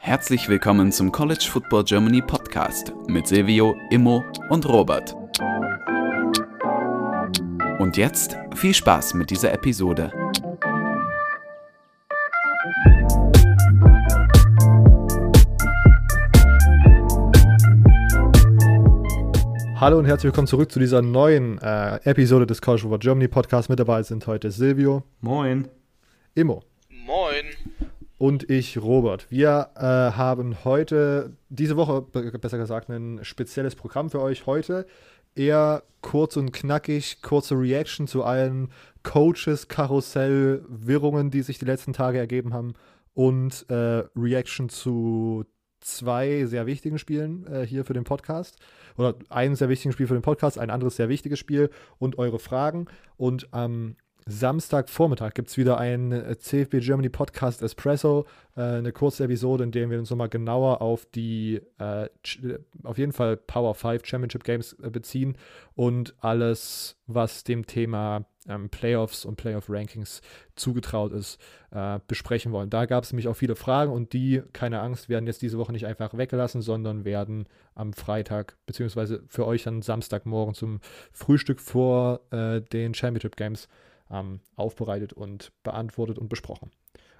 Herzlich willkommen zum College Football Germany Podcast mit Silvio, Immo und Robert. Und jetzt viel Spaß mit dieser Episode. Hallo und herzlich willkommen zurück zu dieser neuen äh, Episode des College Football Germany Podcast. Mit dabei sind heute Silvio. Moin. Immo. Und ich, Robert. Wir äh, haben heute, diese Woche, besser gesagt, ein spezielles Programm für euch. Heute eher kurz und knackig, kurze Reaction zu allen Coaches, Karussell, Wirrungen, die sich die letzten Tage ergeben haben. Und äh, Reaction zu zwei sehr wichtigen Spielen äh, hier für den Podcast. Oder ein sehr wichtiges Spiel für den Podcast, ein anderes sehr wichtiges Spiel und eure Fragen. Und am Samstagvormittag gibt es wieder ein äh, CFB Germany Podcast Espresso, äh, eine kurze Episode, in der wir uns nochmal genauer auf die, äh, auf jeden Fall Power 5 Championship Games äh, beziehen und alles, was dem Thema ähm, Playoffs und Playoff-Rankings zugetraut ist, äh, besprechen wollen. Da gab es nämlich auch viele Fragen und die, keine Angst, werden jetzt diese Woche nicht einfach weggelassen, sondern werden am Freitag, beziehungsweise für euch dann Samstagmorgen zum Frühstück vor äh, den Championship Games ähm, aufbereitet und beantwortet und besprochen.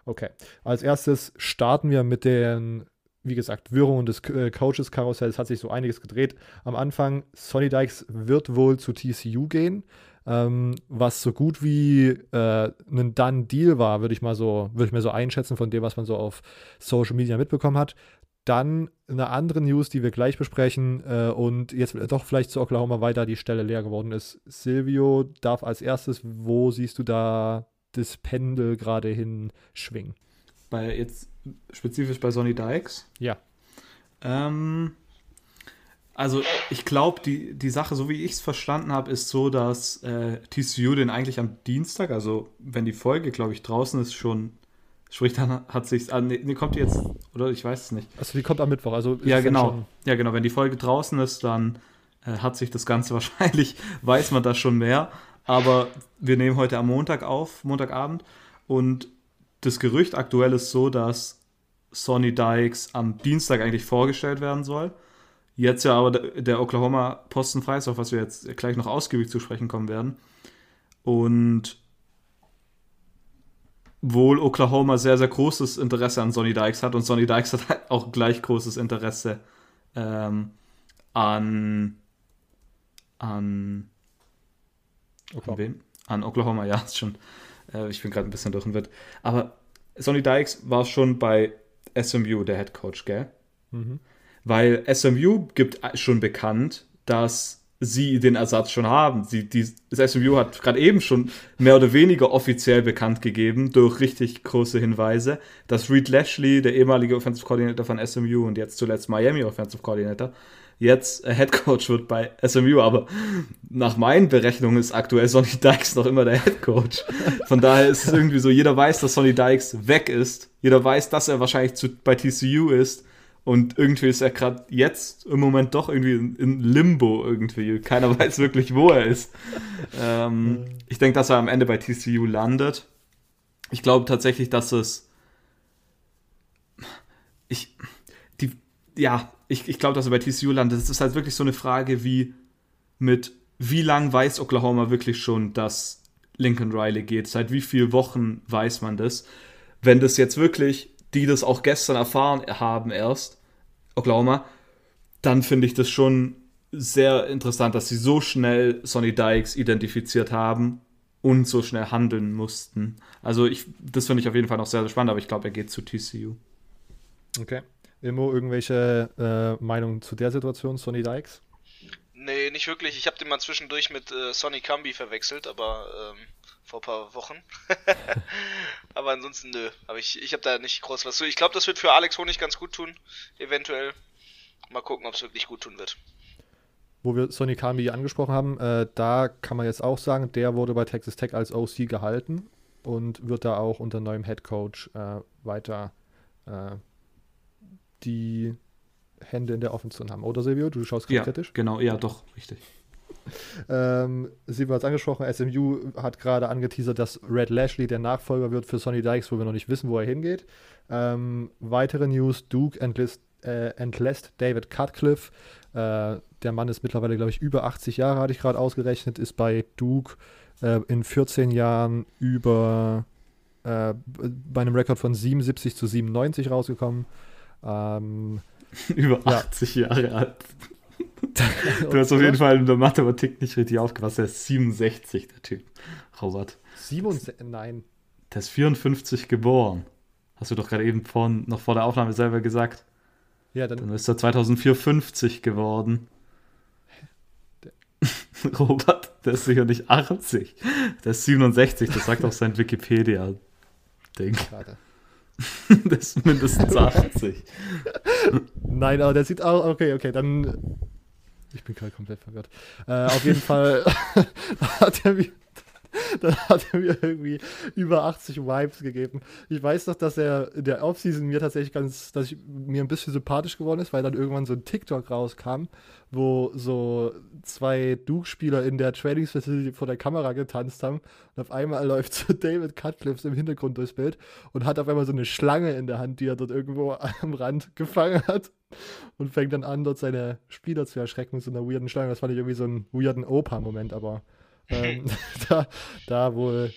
Okay, als erstes starten wir mit den wie gesagt, Wirrungen des äh, Coaches-Karussells hat sich so einiges gedreht. Am Anfang, Sonny Dykes wird wohl zu TCU gehen ähm, was so gut wie äh, ein Done Deal war, würde ich mal so, würde ich mir so einschätzen von dem, was man so auf Social Media mitbekommen hat. Dann eine andere News, die wir gleich besprechen äh, und jetzt doch vielleicht zu Oklahoma weiter die Stelle leer geworden ist. Silvio darf als erstes, wo siehst du da das Pendel gerade hinschwingen? Bei jetzt spezifisch bei Sonny Dykes? Ja. Ähm, also ich glaube, die, die Sache, so wie ich es verstanden habe, ist so, dass äh, TCU den eigentlich am Dienstag, also wenn die Folge, glaube ich, draußen ist, schon, sprich, dann hat sich, ah, nee, nee, kommt die jetzt, oder ich weiß es nicht. Also die kommt am Mittwoch, also ja genau, ja genau, wenn die Folge draußen ist, dann äh, hat sich das Ganze wahrscheinlich, weiß man das schon mehr, aber wir nehmen heute am Montag auf, Montagabend. Und das Gerücht aktuell ist so, dass Sonny Dykes am Dienstag eigentlich vorgestellt werden soll. Jetzt ja aber der Oklahoma Posten frei ist, auf was wir jetzt gleich noch ausgiebig zu sprechen kommen werden. Und wohl Oklahoma sehr, sehr großes Interesse an Sonny Dykes hat und Sonny Dykes hat halt auch gleich großes Interesse ähm, an an Oklahoma. An, wem? an Oklahoma, ja, ist schon. Äh, ich bin gerade ein bisschen durch den Wind. Aber Sonny Dykes war schon bei SMU der Head Coach, gell? Mhm. Weil SMU gibt schon bekannt, dass sie den Ersatz schon haben. Sie, die, das SMU hat gerade eben schon mehr oder weniger offiziell bekannt gegeben, durch richtig große Hinweise, dass Reed Lashley, der ehemalige Offensive Coordinator von SMU und jetzt zuletzt Miami Offensive Coordinator, jetzt Head Coach wird bei SMU. Aber nach meinen Berechnungen ist aktuell Sonny Dykes noch immer der Head Coach. Von daher ist es irgendwie so, jeder weiß, dass Sonny Dykes weg ist. Jeder weiß, dass er wahrscheinlich zu, bei TCU ist. Und irgendwie ist er gerade jetzt im Moment doch irgendwie in, in, Limbo irgendwie. Keiner weiß wirklich, wo er ist. Ähm, ich denke, dass er am Ende bei TCU landet. Ich glaube tatsächlich, dass es. Ich. Die, ja, ich, ich glaube, dass er bei TCU landet. Es ist halt wirklich so eine Frage wie mit wie lang weiß Oklahoma wirklich schon, dass Lincoln Riley geht? Seit wie vielen Wochen weiß man das? Wenn das jetzt wirklich die das auch gestern erfahren haben erst, Oklahoma, dann finde ich das schon sehr interessant, dass sie so schnell Sonny Dykes identifiziert haben und so schnell handeln mussten. Also ich, das finde ich auf jeden Fall noch sehr, sehr spannend, aber ich glaube, er geht zu TCU. Okay. Immo, irgendwelche äh, Meinungen zu der Situation, Sonny Dykes? Nicht wirklich. Ich habe den mal zwischendurch mit äh, Sonny Cambi verwechselt, aber ähm, vor paar Wochen. Aber ansonsten, nö. Aber ich, ich habe da nicht groß was zu. Ich glaube, das wird für Alex Honig ganz gut tun. Eventuell. Mal gucken, ob es wirklich gut tun wird. Wo wir Sonny Kami angesprochen haben, äh, da kann man jetzt auch sagen, der wurde bei Texas Tech als OC gehalten und wird da auch unter neuem Head Coach äh, weiter äh, die Hände in der Offensive haben. Oder Silvio, du schaust ja, kritisch? Genau, ja, doch, richtig. ähm, Sie war es angesprochen, SMU hat gerade angeteasert, dass Red Lashley der Nachfolger wird für Sonny Dykes, wo wir noch nicht wissen, wo er hingeht. Ähm, weitere News: Duke entlässt, äh, entlässt David Cutcliffe. Äh, der Mann ist mittlerweile, glaube ich, über 80 Jahre, hatte ich gerade ausgerechnet, ist bei Duke äh, in 14 Jahren über äh, bei einem Rekord von 77 zu 97 rausgekommen. Ähm, über 80 ja. Jahre alt. du hast auf jeden Fall in der Mathematik nicht richtig aufgepasst. Der ist 67, der Typ. Robert. 67? Nein. Der ist 54 geboren. Hast du doch gerade eben vor, noch vor der Aufnahme selber gesagt. Ja, dann, dann ist er 2004 50 geworden. Robert, der ist sicher nicht 80. Der ist 67, das sagt auch sein Wikipedia-Ding. das ist mindestens 80. Nein, aber der sieht auch. Okay, okay, dann. Ich bin gerade komplett verwirrt. Äh, auf jeden Fall hat er mir dann hat er mir irgendwie über 80 Vibes gegeben. Ich weiß doch, dass er in der Offseason mir tatsächlich ganz, dass ich mir ein bisschen sympathisch geworden ist, weil dann irgendwann so ein TikTok rauskam, wo so zwei Duke-Spieler in der Training Facility vor der Kamera getanzt haben und auf einmal läuft so David Cutcliffs im Hintergrund durchs Bild und hat auf einmal so eine Schlange in der Hand, die er dort irgendwo am Rand gefangen hat und fängt dann an, dort seine Spieler zu erschrecken mit so einer weirden Schlange. Das fand ich irgendwie so einen weirden Opa-Moment, aber ähm, da, da wohl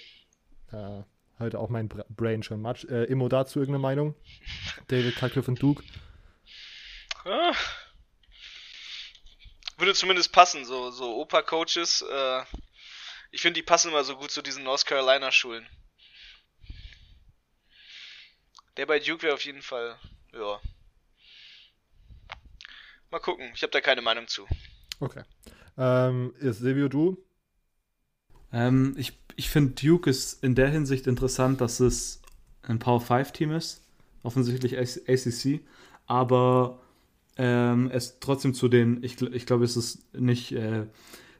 äh, heute auch mein Brain schon match. Äh, Immo dazu irgendeine Meinung? David Cutcliffe und Duke? Ah. Würde zumindest passen, so, so Opa-Coaches. Äh, ich finde, die passen immer so gut zu diesen North Carolina-Schulen. Der bei Duke wäre auf jeden Fall, ja. Mal gucken, ich habe da keine Meinung zu. Okay. Ähm, ist Silvio, du? Ähm, ich ich finde, Duke ist in der Hinsicht interessant, dass es ein Power 5 Team ist, offensichtlich ACC, aber ähm, es trotzdem zu den, ich, ich glaube, es ist nicht äh,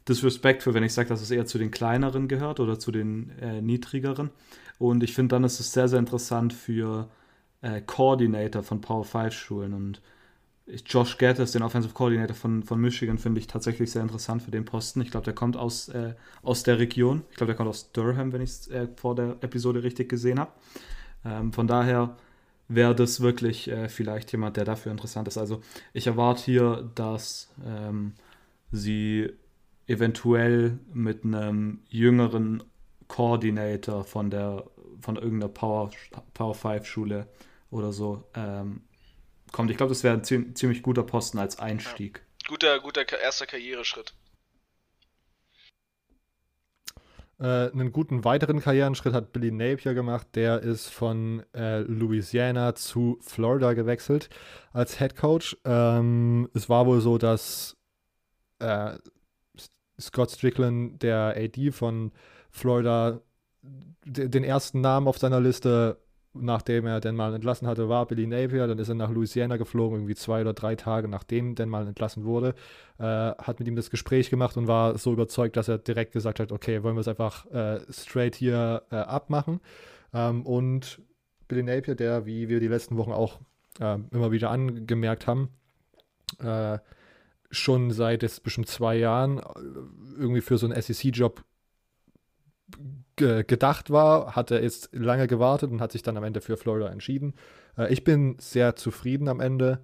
disrespectful, wenn ich sage, dass es eher zu den kleineren gehört oder zu den äh, niedrigeren. Und ich finde, dann ist es sehr, sehr interessant für äh, Coordinator von Power 5 Schulen und Josh Gatters, den Offensive Coordinator von, von Michigan, finde ich tatsächlich sehr interessant für den Posten. Ich glaube, der kommt aus, äh, aus der Region. Ich glaube, der kommt aus Durham, wenn ich es äh, vor der Episode richtig gesehen habe. Ähm, von daher wäre das wirklich äh, vielleicht jemand, der dafür interessant ist. Also ich erwarte hier, dass ähm, sie eventuell mit einem jüngeren Coordinator von der von irgendeiner Power, Power 5 Schule oder so ähm, kommt. Ich glaube, das wäre ein ziemlich guter Posten als Einstieg. Ja. Guter, guter erster Karriereschritt. Äh, einen guten weiteren Karrierenschritt hat Billy Napier gemacht. Der ist von äh, Louisiana zu Florida gewechselt als Head Coach. Ähm, es war wohl so, dass äh, Scott Strickland, der AD von Florida, den ersten Namen auf seiner Liste nachdem er den mal entlassen hatte, war Billy Napier. Dann ist er nach Louisiana geflogen, irgendwie zwei oder drei Tage nachdem den mal entlassen wurde. Äh, hat mit ihm das Gespräch gemacht und war so überzeugt, dass er direkt gesagt hat: Okay, wollen wir es einfach äh, straight hier äh, abmachen. Ähm, und Billy Napier, der, wie wir die letzten Wochen auch ähm, immer wieder angemerkt haben, äh, schon seit jetzt bestimmt zwei Jahren äh, irgendwie für so einen SEC-Job gedacht war, hat er jetzt lange gewartet und hat sich dann am Ende für Florida entschieden. Äh, ich bin sehr zufrieden am Ende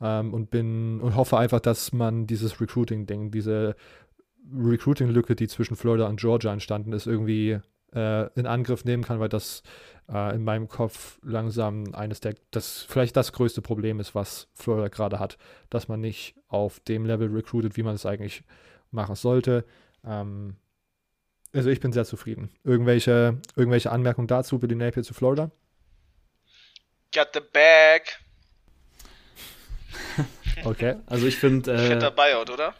ähm, und bin und hoffe einfach, dass man dieses Recruiting-Ding, diese Recruiting-Lücke, die zwischen Florida und Georgia entstanden ist, irgendwie äh, in Angriff nehmen kann, weil das äh, in meinem Kopf langsam eines der, das vielleicht das größte Problem ist, was Florida gerade hat, dass man nicht auf dem Level recruitet, wie man es eigentlich machen sollte. Ähm, also ich bin sehr zufrieden. Irgendwelche, irgendwelche Anmerkungen dazu, Billy Napier zu Florida? Got the bag. okay. Also ich finde. Äh, Fetter Buyout, oder?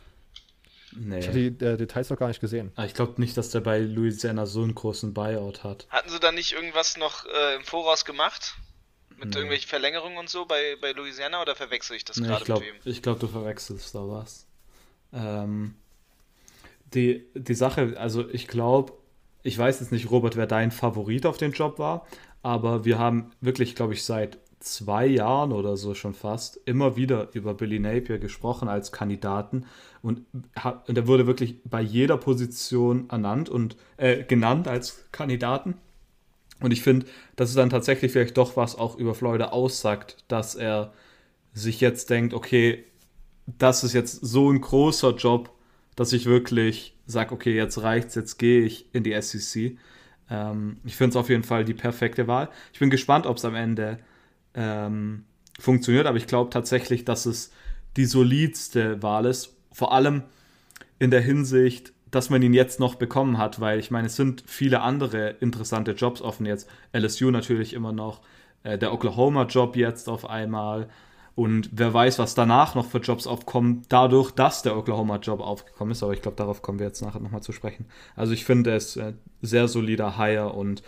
Nee. Ich habe die äh, Details noch gar nicht gesehen. Ah, ich glaube nicht, dass der bei Louisiana so einen großen Buyout hat. Hatten sie da nicht irgendwas noch äh, im Voraus gemacht? Mit nee. irgendwelchen Verlängerungen und so bei, bei Louisiana oder verwechsel ich das nee, gerade mit wem? Ich glaube, du verwechselst da was. Ähm, die, die Sache, also ich glaube, ich weiß jetzt nicht, Robert, wer dein Favorit auf den Job war, aber wir haben wirklich, glaube ich, seit zwei Jahren oder so schon fast immer wieder über Billy Napier gesprochen als Kandidaten und, und er wurde wirklich bei jeder Position ernannt und äh, genannt als Kandidaten. Und ich finde, dass es dann tatsächlich vielleicht doch was auch über Florida aussagt, dass er sich jetzt denkt, okay, das ist jetzt so ein großer Job, dass ich wirklich sage, okay, jetzt reicht's, jetzt gehe ich in die SEC. Ähm, ich finde es auf jeden Fall die perfekte Wahl. Ich bin gespannt, ob es am Ende ähm, funktioniert, aber ich glaube tatsächlich, dass es die solidste Wahl ist. Vor allem in der Hinsicht, dass man ihn jetzt noch bekommen hat, weil ich meine, es sind viele andere interessante Jobs offen jetzt. LSU natürlich immer noch, äh, der Oklahoma-Job jetzt auf einmal. Und wer weiß, was danach noch für Jobs aufkommen, dadurch, dass der Oklahoma-Job aufgekommen ist. Aber ich glaube, darauf kommen wir jetzt nachher nochmal zu sprechen. Also ich finde es äh, sehr solider Hire und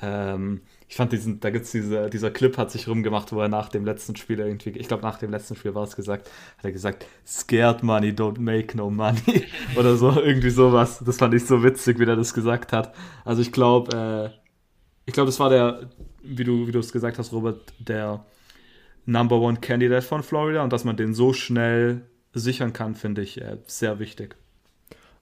ähm, ich fand diesen, da gibt es diese, dieser Clip hat sich rumgemacht, wo er nach dem letzten Spiel irgendwie, ich glaube nach dem letzten Spiel war es gesagt, hat er gesagt, scared money, don't make no money. Oder so, irgendwie sowas. Das fand ich so witzig, wie er das gesagt hat. Also ich glaube, äh, ich glaube, das war der, wie du, wie du es gesagt hast, Robert, der Number One Candidate von Florida und dass man den so schnell sichern kann, finde ich äh, sehr wichtig.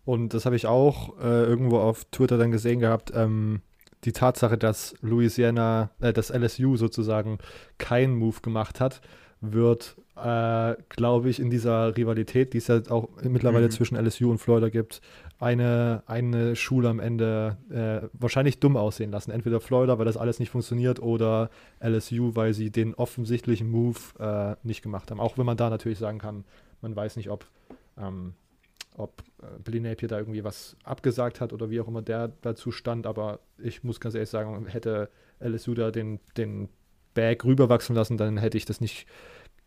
Und das habe ich auch äh, irgendwo auf Twitter dann gesehen gehabt. Ähm, die Tatsache, dass Louisiana, äh, dass LSU sozusagen keinen Move gemacht hat, wird, äh, glaube ich, in dieser Rivalität, die es ja auch mittlerweile mhm. zwischen LSU und Florida gibt, eine, eine Schule am Ende äh, wahrscheinlich dumm aussehen lassen. Entweder Florida, weil das alles nicht funktioniert, oder LSU, weil sie den offensichtlichen Move äh, nicht gemacht haben. Auch wenn man da natürlich sagen kann, man weiß nicht, ob ähm, ob äh, Billy Napier da irgendwie was abgesagt hat oder wie auch immer der dazu stand, aber ich muss ganz ehrlich sagen, hätte LSU da den, den Bag rüberwachsen lassen, dann hätte ich das nicht,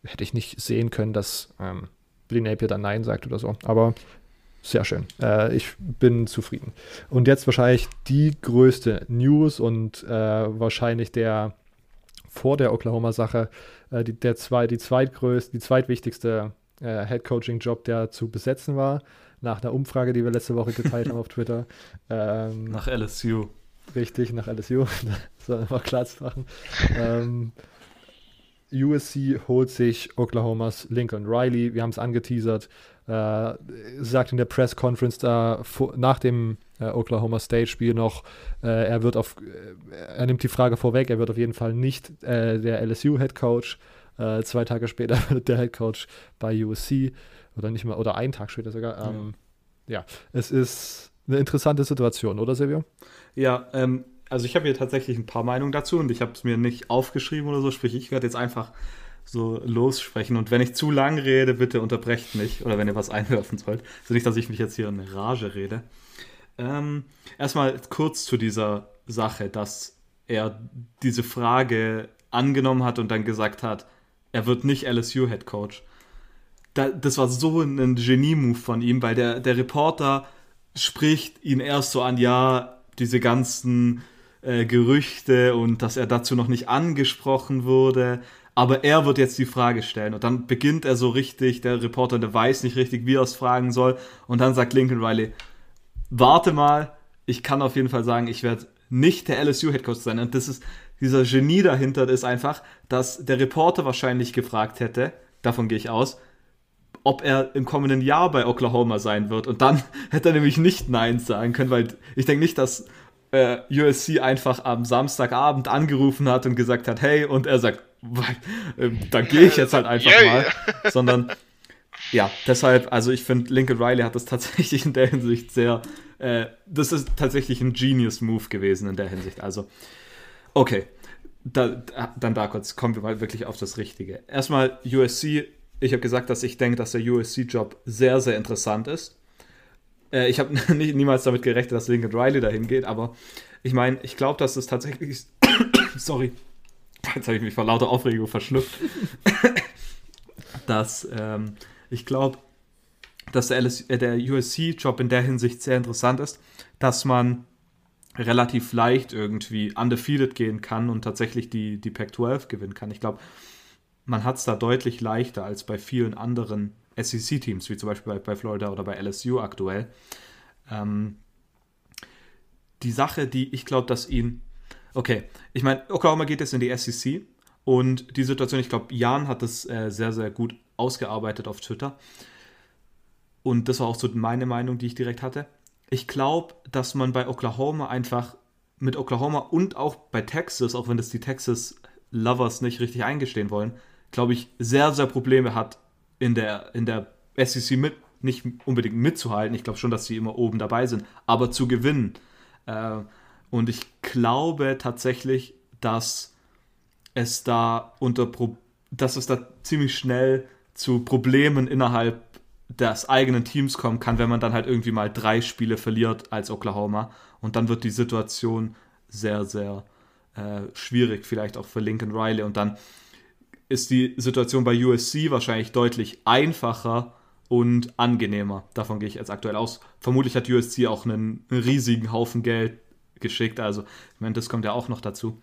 hätte ich nicht sehen können, dass ähm, Billy Napier dann Nein sagt oder so. Aber sehr schön. Äh, ich bin zufrieden. Und jetzt wahrscheinlich die größte News und äh, wahrscheinlich der vor der Oklahoma-Sache äh, die, der zwei, die zweitgrößte, die zweitwichtigste äh, Head-Coaching-Job, der zu besetzen war, nach einer Umfrage, die wir letzte Woche geteilt haben auf Twitter. Ähm, nach LSU. Richtig, nach LSU. das soll einfach klar zu machen. ähm, USC holt sich Oklahomas Lincoln Riley. Wir haben es angeteasert. Äh, sagt in der Press Conference da nach dem äh, Oklahoma State Spiel noch, äh, er wird auf, äh, er nimmt die Frage vorweg, er wird auf jeden Fall nicht äh, der LSU Head Coach. Äh, zwei Tage später wird der Head Coach bei USC oder nicht mal, oder einen Tag später sogar. Ähm, ja. ja, es ist eine interessante Situation, oder Silvio? Ja, ähm, also ich habe hier tatsächlich ein paar Meinungen dazu und ich habe es mir nicht aufgeschrieben oder so, sprich, ich werde jetzt einfach so lossprechen. Und wenn ich zu lang rede, bitte unterbrecht mich oder wenn ihr was einwerfen sollt. Also nicht, dass ich mich jetzt hier in Rage rede. Ähm, erstmal kurz zu dieser Sache, dass er diese Frage angenommen hat und dann gesagt hat, er wird nicht LSU-Head Coach. Da, das war so ein Genie-Move von ihm, weil der, der Reporter spricht ihn erst so an, ja, diese ganzen äh, Gerüchte und dass er dazu noch nicht angesprochen wurde. Aber er wird jetzt die Frage stellen. Und dann beginnt er so richtig, der Reporter, der weiß nicht richtig, wie er es fragen soll. Und dann sagt Lincoln Riley, warte mal, ich kann auf jeden Fall sagen, ich werde nicht der LSU-Headcoach sein. Und das ist, dieser Genie dahinter ist einfach, dass der Reporter wahrscheinlich gefragt hätte, davon gehe ich aus, ob er im kommenden Jahr bei Oklahoma sein wird. Und dann hätte er nämlich nicht Nein sagen können, weil ich denke nicht, dass äh, USC einfach am Samstagabend angerufen hat und gesagt hat, hey, und er sagt, da gehe ich jetzt halt einfach mal, sondern ja, deshalb, also ich finde, Lincoln Riley hat das tatsächlich in der Hinsicht sehr, äh, das ist tatsächlich ein Genius-Move gewesen in der Hinsicht. Also, okay, da, dann da kurz, kommen wir mal wirklich auf das Richtige. Erstmal USC, ich habe gesagt, dass ich denke, dass der USC-Job sehr, sehr interessant ist. Äh, ich habe niemals damit gerechnet, dass Lincoln Riley dahin geht, aber ich meine, ich glaube, dass es tatsächlich, sorry, jetzt habe ich mich vor lauter Aufregung verschlüpft, dass ähm, ich glaube, dass der, äh, der USC-Job in der Hinsicht sehr interessant ist, dass man relativ leicht irgendwie undefeated gehen kann und tatsächlich die, die Pac-12 gewinnen kann. Ich glaube, man hat es da deutlich leichter als bei vielen anderen SEC-Teams, wie zum Beispiel bei, bei, Florida oder bei LSU aktuell. Ähm, die Sache, die ich glaube, dass ihn. Okay, ich meine, Oklahoma geht jetzt in die SEC Und die Situation, ich glaube, Jan hat das äh, sehr, sehr gut ausgearbeitet auf Twitter. Und das war auch so meine Meinung, die ich direkt hatte. Ich glaube, dass man bei Oklahoma einfach mit Oklahoma und auch bei Texas, auch wenn das die Texas Lovers nicht richtig eingestehen wollen, glaube ich, sehr, sehr Probleme hat, in der, in der SEC mit, nicht unbedingt mitzuhalten. Ich glaube schon, dass sie immer oben dabei sind, aber zu gewinnen. Äh, und ich glaube tatsächlich, dass es da unter Pro dass es da ziemlich schnell zu Problemen innerhalb des eigenen Teams kommen kann, wenn man dann halt irgendwie mal drei Spiele verliert als Oklahoma. Und dann wird die Situation sehr, sehr äh, schwierig, vielleicht auch für Lincoln Riley. Und dann ist die Situation bei USC wahrscheinlich deutlich einfacher und angenehmer. Davon gehe ich jetzt aktuell aus. Vermutlich hat USC auch einen riesigen Haufen Geld geschickt. Also, ich meine, das kommt ja auch noch dazu.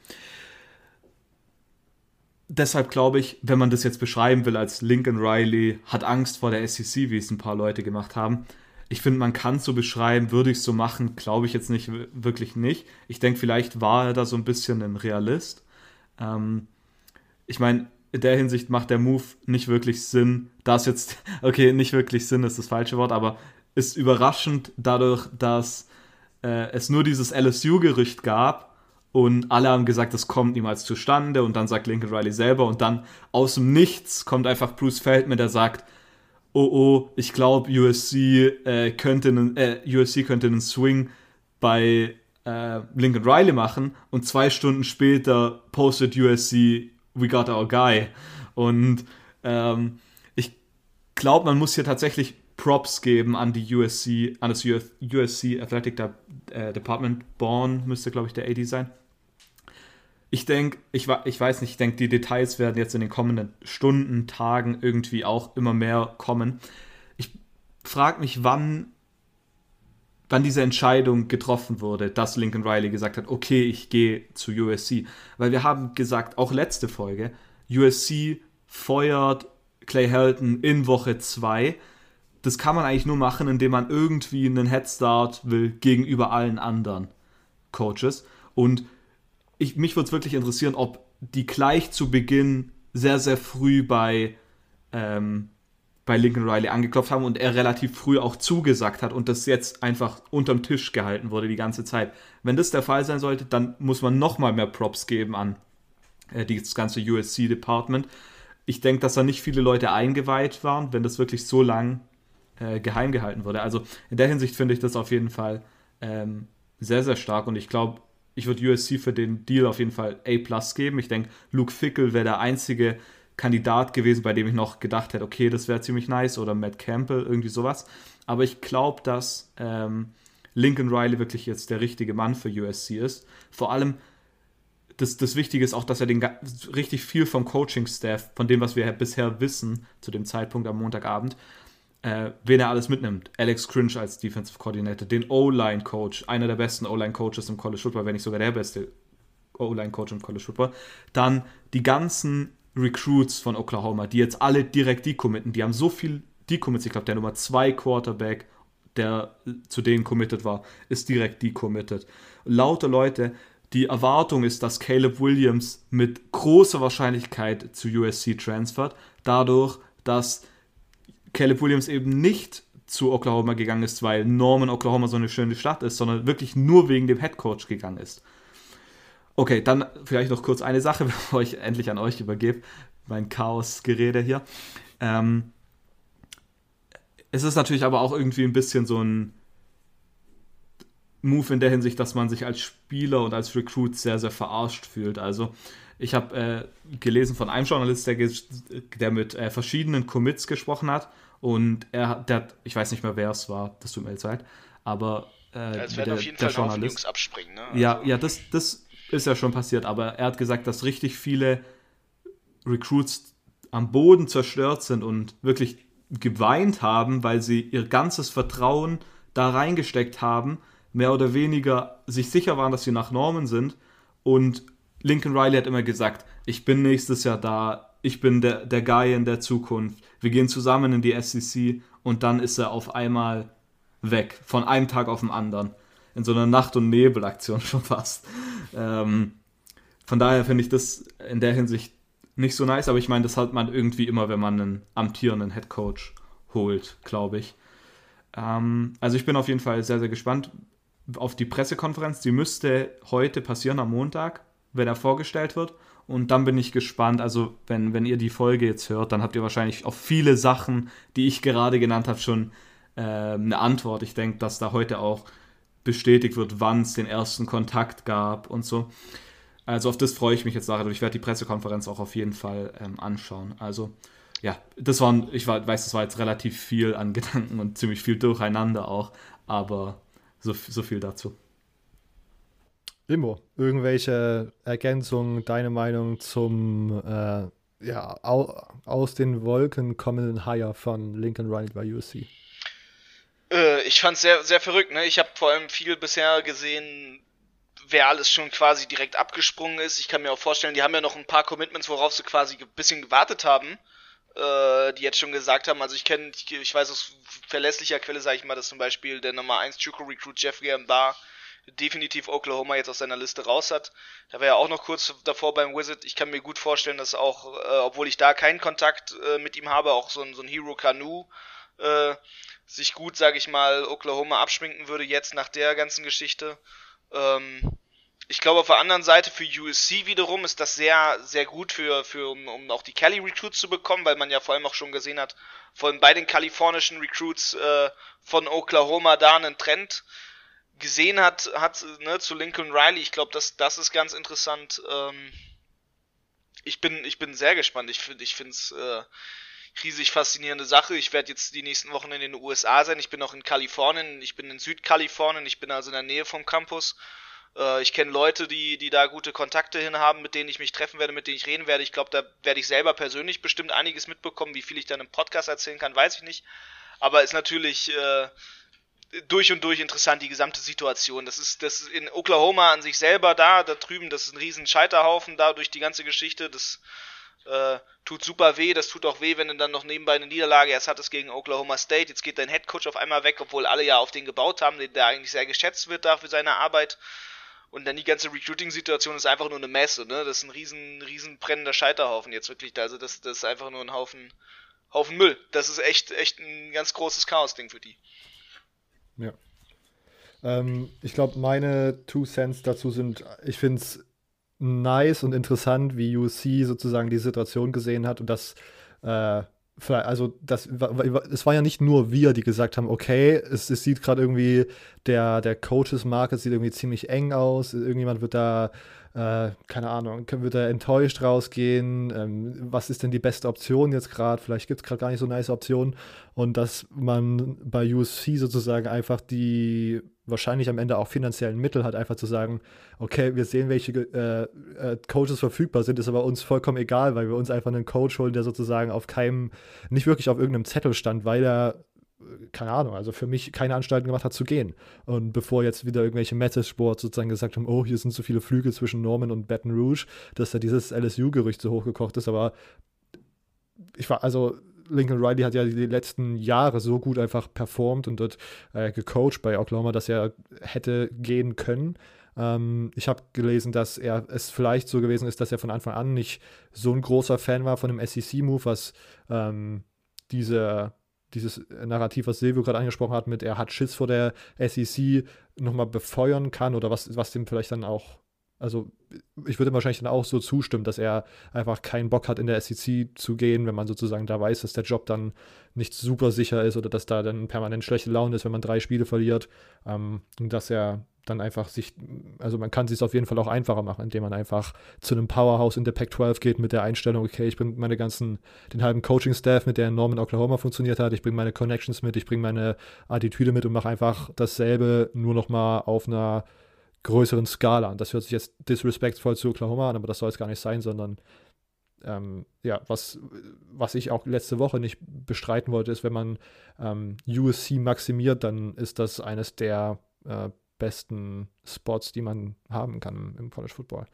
Deshalb glaube ich, wenn man das jetzt beschreiben will als Lincoln Riley hat Angst vor der SEC, wie es ein paar Leute gemacht haben, ich finde, man kann es so beschreiben, würde ich es so machen, glaube ich jetzt nicht wirklich nicht. Ich denke, vielleicht war er da so ein bisschen ein Realist. Ähm, ich meine, in der Hinsicht macht der Move nicht wirklich Sinn. Da ist jetzt, okay, nicht wirklich Sinn ist das falsche Wort, aber ist überraschend dadurch, dass äh, es nur dieses LSU-Gerücht gab und alle haben gesagt, das kommt niemals zustande und dann sagt Lincoln Riley selber und dann aus dem Nichts kommt einfach Bruce Feldman, der sagt, oh oh, ich glaube, USC, äh, könnte einen, äh, USC könnte einen Swing bei äh, Lincoln Riley machen und zwei Stunden später postet USC, we got our guy. Und ähm, ich glaube, man muss hier tatsächlich Props geben an die USC, an das USC Athletic äh, Department. Born müsste, glaube ich, der AD sein ich denke, ich, ich weiß nicht, ich denke, die Details werden jetzt in den kommenden Stunden, Tagen irgendwie auch immer mehr kommen. Ich frage mich, wann, wann diese Entscheidung getroffen wurde, dass Lincoln Riley gesagt hat, okay, ich gehe zu USC. Weil wir haben gesagt, auch letzte Folge, USC feuert Clay Helton in Woche 2. Das kann man eigentlich nur machen, indem man irgendwie einen Headstart will gegenüber allen anderen Coaches. Und ich, mich würde es wirklich interessieren, ob die gleich zu Beginn sehr, sehr früh bei, ähm, bei Lincoln Riley angeklopft haben und er relativ früh auch zugesagt hat und das jetzt einfach unterm Tisch gehalten wurde die ganze Zeit. Wenn das der Fall sein sollte, dann muss man nochmal mehr Props geben an äh, das ganze USC-Department. Ich denke, dass da nicht viele Leute eingeweiht waren, wenn das wirklich so lang äh, geheim gehalten wurde. Also in der Hinsicht finde ich das auf jeden Fall ähm, sehr, sehr stark und ich glaube, ich würde USC für den Deal auf jeden Fall A geben. Ich denke, Luke Fickle wäre der einzige Kandidat gewesen, bei dem ich noch gedacht hätte, okay, das wäre ziemlich nice oder Matt Campbell, irgendwie sowas. Aber ich glaube, dass ähm, Lincoln Riley wirklich jetzt der richtige Mann für USC ist. Vor allem, das, das Wichtige ist auch, dass er den richtig viel vom Coaching-Staff, von dem, was wir bisher wissen, zu dem Zeitpunkt am Montagabend, äh, wen er alles mitnimmt. Alex Cringe als Defensive Coordinator, den O-Line-Coach, einer der besten O-Line-Coaches im College Football, wenn nicht sogar der beste O-Line-Coach im College Football. Dann die ganzen Recruits von Oklahoma, die jetzt alle direkt decommitten. Die haben so viel Decommits. Ich glaube, der Nummer 2 Quarterback, der zu denen committed war, ist direkt decommitted. Laute Leute, die Erwartung ist, dass Caleb Williams mit großer Wahrscheinlichkeit zu USC transfert, dadurch, dass Caleb Williams eben nicht zu Oklahoma gegangen ist, weil Norman Oklahoma so eine schöne Stadt ist, sondern wirklich nur wegen dem Head Coach gegangen ist. Okay, dann vielleicht noch kurz eine Sache, bevor ich endlich an euch übergebe. Mein Chaos-Gerede hier. Ähm, es ist natürlich aber auch irgendwie ein bisschen so ein Move in der Hinsicht, dass man sich als Spieler und als Recruit sehr, sehr verarscht fühlt. Also, ich habe äh, gelesen von einem Journalist, der, der mit äh, verschiedenen Commits gesprochen hat. Und er der hat, ich weiß nicht mehr, wer es war, das tut mir leid, aber äh, ja, es werden auf jeden Fall Journalist, Jungs abspringen. Ne? Also ja, ja das, das ist ja schon passiert, aber er hat gesagt, dass richtig viele Recruits am Boden zerstört sind und wirklich geweint haben, weil sie ihr ganzes Vertrauen da reingesteckt haben, mehr oder weniger sich sicher waren, dass sie nach Norman sind und Lincoln Riley hat immer gesagt, ich bin nächstes Jahr da, ich bin der, der Guy in der Zukunft, wir gehen zusammen in die SEC und dann ist er auf einmal weg, von einem Tag auf den anderen. In so einer Nacht- und Nebelaktion schon fast. Ähm, von daher finde ich das in der Hinsicht nicht so nice, aber ich meine, das hat man irgendwie immer, wenn man einen amtierenden Head Coach holt, glaube ich. Ähm, also ich bin auf jeden Fall sehr, sehr gespannt auf die Pressekonferenz. Die müsste heute passieren am Montag, wenn er vorgestellt wird. Und dann bin ich gespannt, also wenn, wenn ihr die Folge jetzt hört, dann habt ihr wahrscheinlich auf viele Sachen, die ich gerade genannt habe, schon äh, eine Antwort. Ich denke, dass da heute auch bestätigt wird, wann es den ersten Kontakt gab und so. Also auf das freue ich mich jetzt nachher. Ich werde die Pressekonferenz auch auf jeden Fall ähm, anschauen. Also ja, das waren, ich weiß, das war jetzt relativ viel an Gedanken und ziemlich viel durcheinander auch, aber so, so viel dazu. Immo, irgendwelche Ergänzungen, deine Meinung zum äh, ja, au, aus den Wolken kommenden Hire von Lincoln Riley bei USC? Äh, ich fand es sehr, sehr verrückt. Ne? Ich habe vor allem viel bisher gesehen, wer alles schon quasi direkt abgesprungen ist. Ich kann mir auch vorstellen, die haben ja noch ein paar Commitments, worauf sie quasi ein bisschen gewartet haben, äh, die jetzt schon gesagt haben. Also ich kenne, ich, ich, weiß aus verlässlicher Quelle, sage ich mal, dass zum Beispiel der Nummer 1 Juco Recruit Jeff Gambar definitiv Oklahoma jetzt aus seiner Liste raus hat. Da war ja auch noch kurz davor beim Wizard. Ich kann mir gut vorstellen, dass auch, äh, obwohl ich da keinen Kontakt äh, mit ihm habe, auch so ein, so ein Hero Canoe äh, sich gut, sage ich mal, Oklahoma abschminken würde jetzt nach der ganzen Geschichte. Ähm, ich glaube, auf der anderen Seite für USC wiederum ist das sehr, sehr gut für, für um, um auch die Cali Recruits zu bekommen, weil man ja vor allem auch schon gesehen hat, von bei den kalifornischen Recruits äh, von Oklahoma da einen Trend gesehen hat, hat ne, zu Lincoln Riley. Ich glaube, das, das ist ganz interessant. Ähm, ich bin, ich bin sehr gespannt. Ich finde, ich finde es äh, riesig faszinierende Sache. Ich werde jetzt die nächsten Wochen in den USA sein. Ich bin auch in Kalifornien. Ich bin in Südkalifornien. Ich bin also in der Nähe vom Campus. Äh, ich kenne Leute, die, die da gute Kontakte hin haben, mit denen ich mich treffen werde, mit denen ich reden werde. Ich glaube, da werde ich selber persönlich bestimmt einiges mitbekommen. Wie viel ich dann im Podcast erzählen kann, weiß ich nicht. Aber ist natürlich äh, durch und durch interessant, die gesamte Situation. Das ist, das ist in Oklahoma an sich selber da, da drüben, das ist ein riesen Scheiterhaufen da durch die ganze Geschichte. Das äh, tut super weh, das tut auch weh, wenn du dann noch nebenbei eine Niederlage erst hattest gegen Oklahoma State. Jetzt geht dein Headcoach auf einmal weg, obwohl alle ja auf den gebaut haben, der eigentlich sehr geschätzt wird da für seine Arbeit. Und dann die ganze Recruiting-Situation ist einfach nur eine Messe, ne? Das ist ein riesen, riesen brennender Scheiterhaufen jetzt wirklich. Da. Also das, das ist einfach nur ein Haufen, Haufen Müll. Das ist echt, echt ein ganz großes Chaos-Ding für die. Ja. Ähm, ich glaube, meine Two Cents dazu sind, ich finde es nice und interessant, wie UC sozusagen die Situation gesehen hat und das äh, also das es war ja nicht nur wir, die gesagt haben, okay, es, es sieht gerade irgendwie, der, der Coaches Market sieht irgendwie ziemlich eng aus, irgendjemand wird da, äh, keine Ahnung, wird da enttäuscht rausgehen, ähm, was ist denn die beste Option jetzt gerade, vielleicht gibt es gerade gar nicht so nice Optionen. Und dass man bei USC sozusagen einfach die wahrscheinlich am Ende auch finanziellen Mittel hat, einfach zu sagen, okay, wir sehen, welche äh, äh, Coaches verfügbar sind, ist aber uns vollkommen egal, weil wir uns einfach einen Coach holen, der sozusagen auf keinem, nicht wirklich auf irgendeinem Zettel stand, weil er keine Ahnung, also für mich keine Anstalten gemacht hat zu gehen. Und bevor jetzt wieder irgendwelche Message-Sport sozusagen gesagt haben, oh, hier sind so viele Flüge zwischen Norman und Baton Rouge, dass da dieses LSU-Gerücht so hochgekocht ist, aber ich war, also Lincoln Riley hat ja die letzten Jahre so gut einfach performt und dort äh, gecoacht bei Oklahoma, dass er hätte gehen können. Ähm, ich habe gelesen, dass er es vielleicht so gewesen ist, dass er von Anfang an nicht so ein großer Fan war von dem SEC-Move, was ähm, diese dieses Narrativ, was Silvio gerade angesprochen hat, mit er hat Schiss vor der SEC nochmal befeuern kann oder was, was dem vielleicht dann auch also ich würde wahrscheinlich dann auch so zustimmen, dass er einfach keinen Bock hat, in der SEC zu gehen, wenn man sozusagen da weiß, dass der Job dann nicht super sicher ist oder dass da dann permanent schlechte Laune ist, wenn man drei Spiele verliert. Ähm, und dass er dann einfach sich, also man kann es sich auf jeden Fall auch einfacher machen, indem man einfach zu einem Powerhouse in der Pac-12 geht mit der Einstellung, okay, ich bringe meine ganzen, den halben Coaching-Staff, mit der Norman Oklahoma funktioniert hat, ich bringe meine Connections mit, ich bringe meine Attitüde mit und mache einfach dasselbe, nur nochmal auf einer größeren Skala. Und das hört sich jetzt disrespectvoll zu Oklahoma an, aber das soll es gar nicht sein, sondern ähm, ja, was, was ich auch letzte Woche nicht bestreiten wollte, ist, wenn man ähm, USC maximiert, dann ist das eines der äh, besten Spots, die man haben kann im College Football.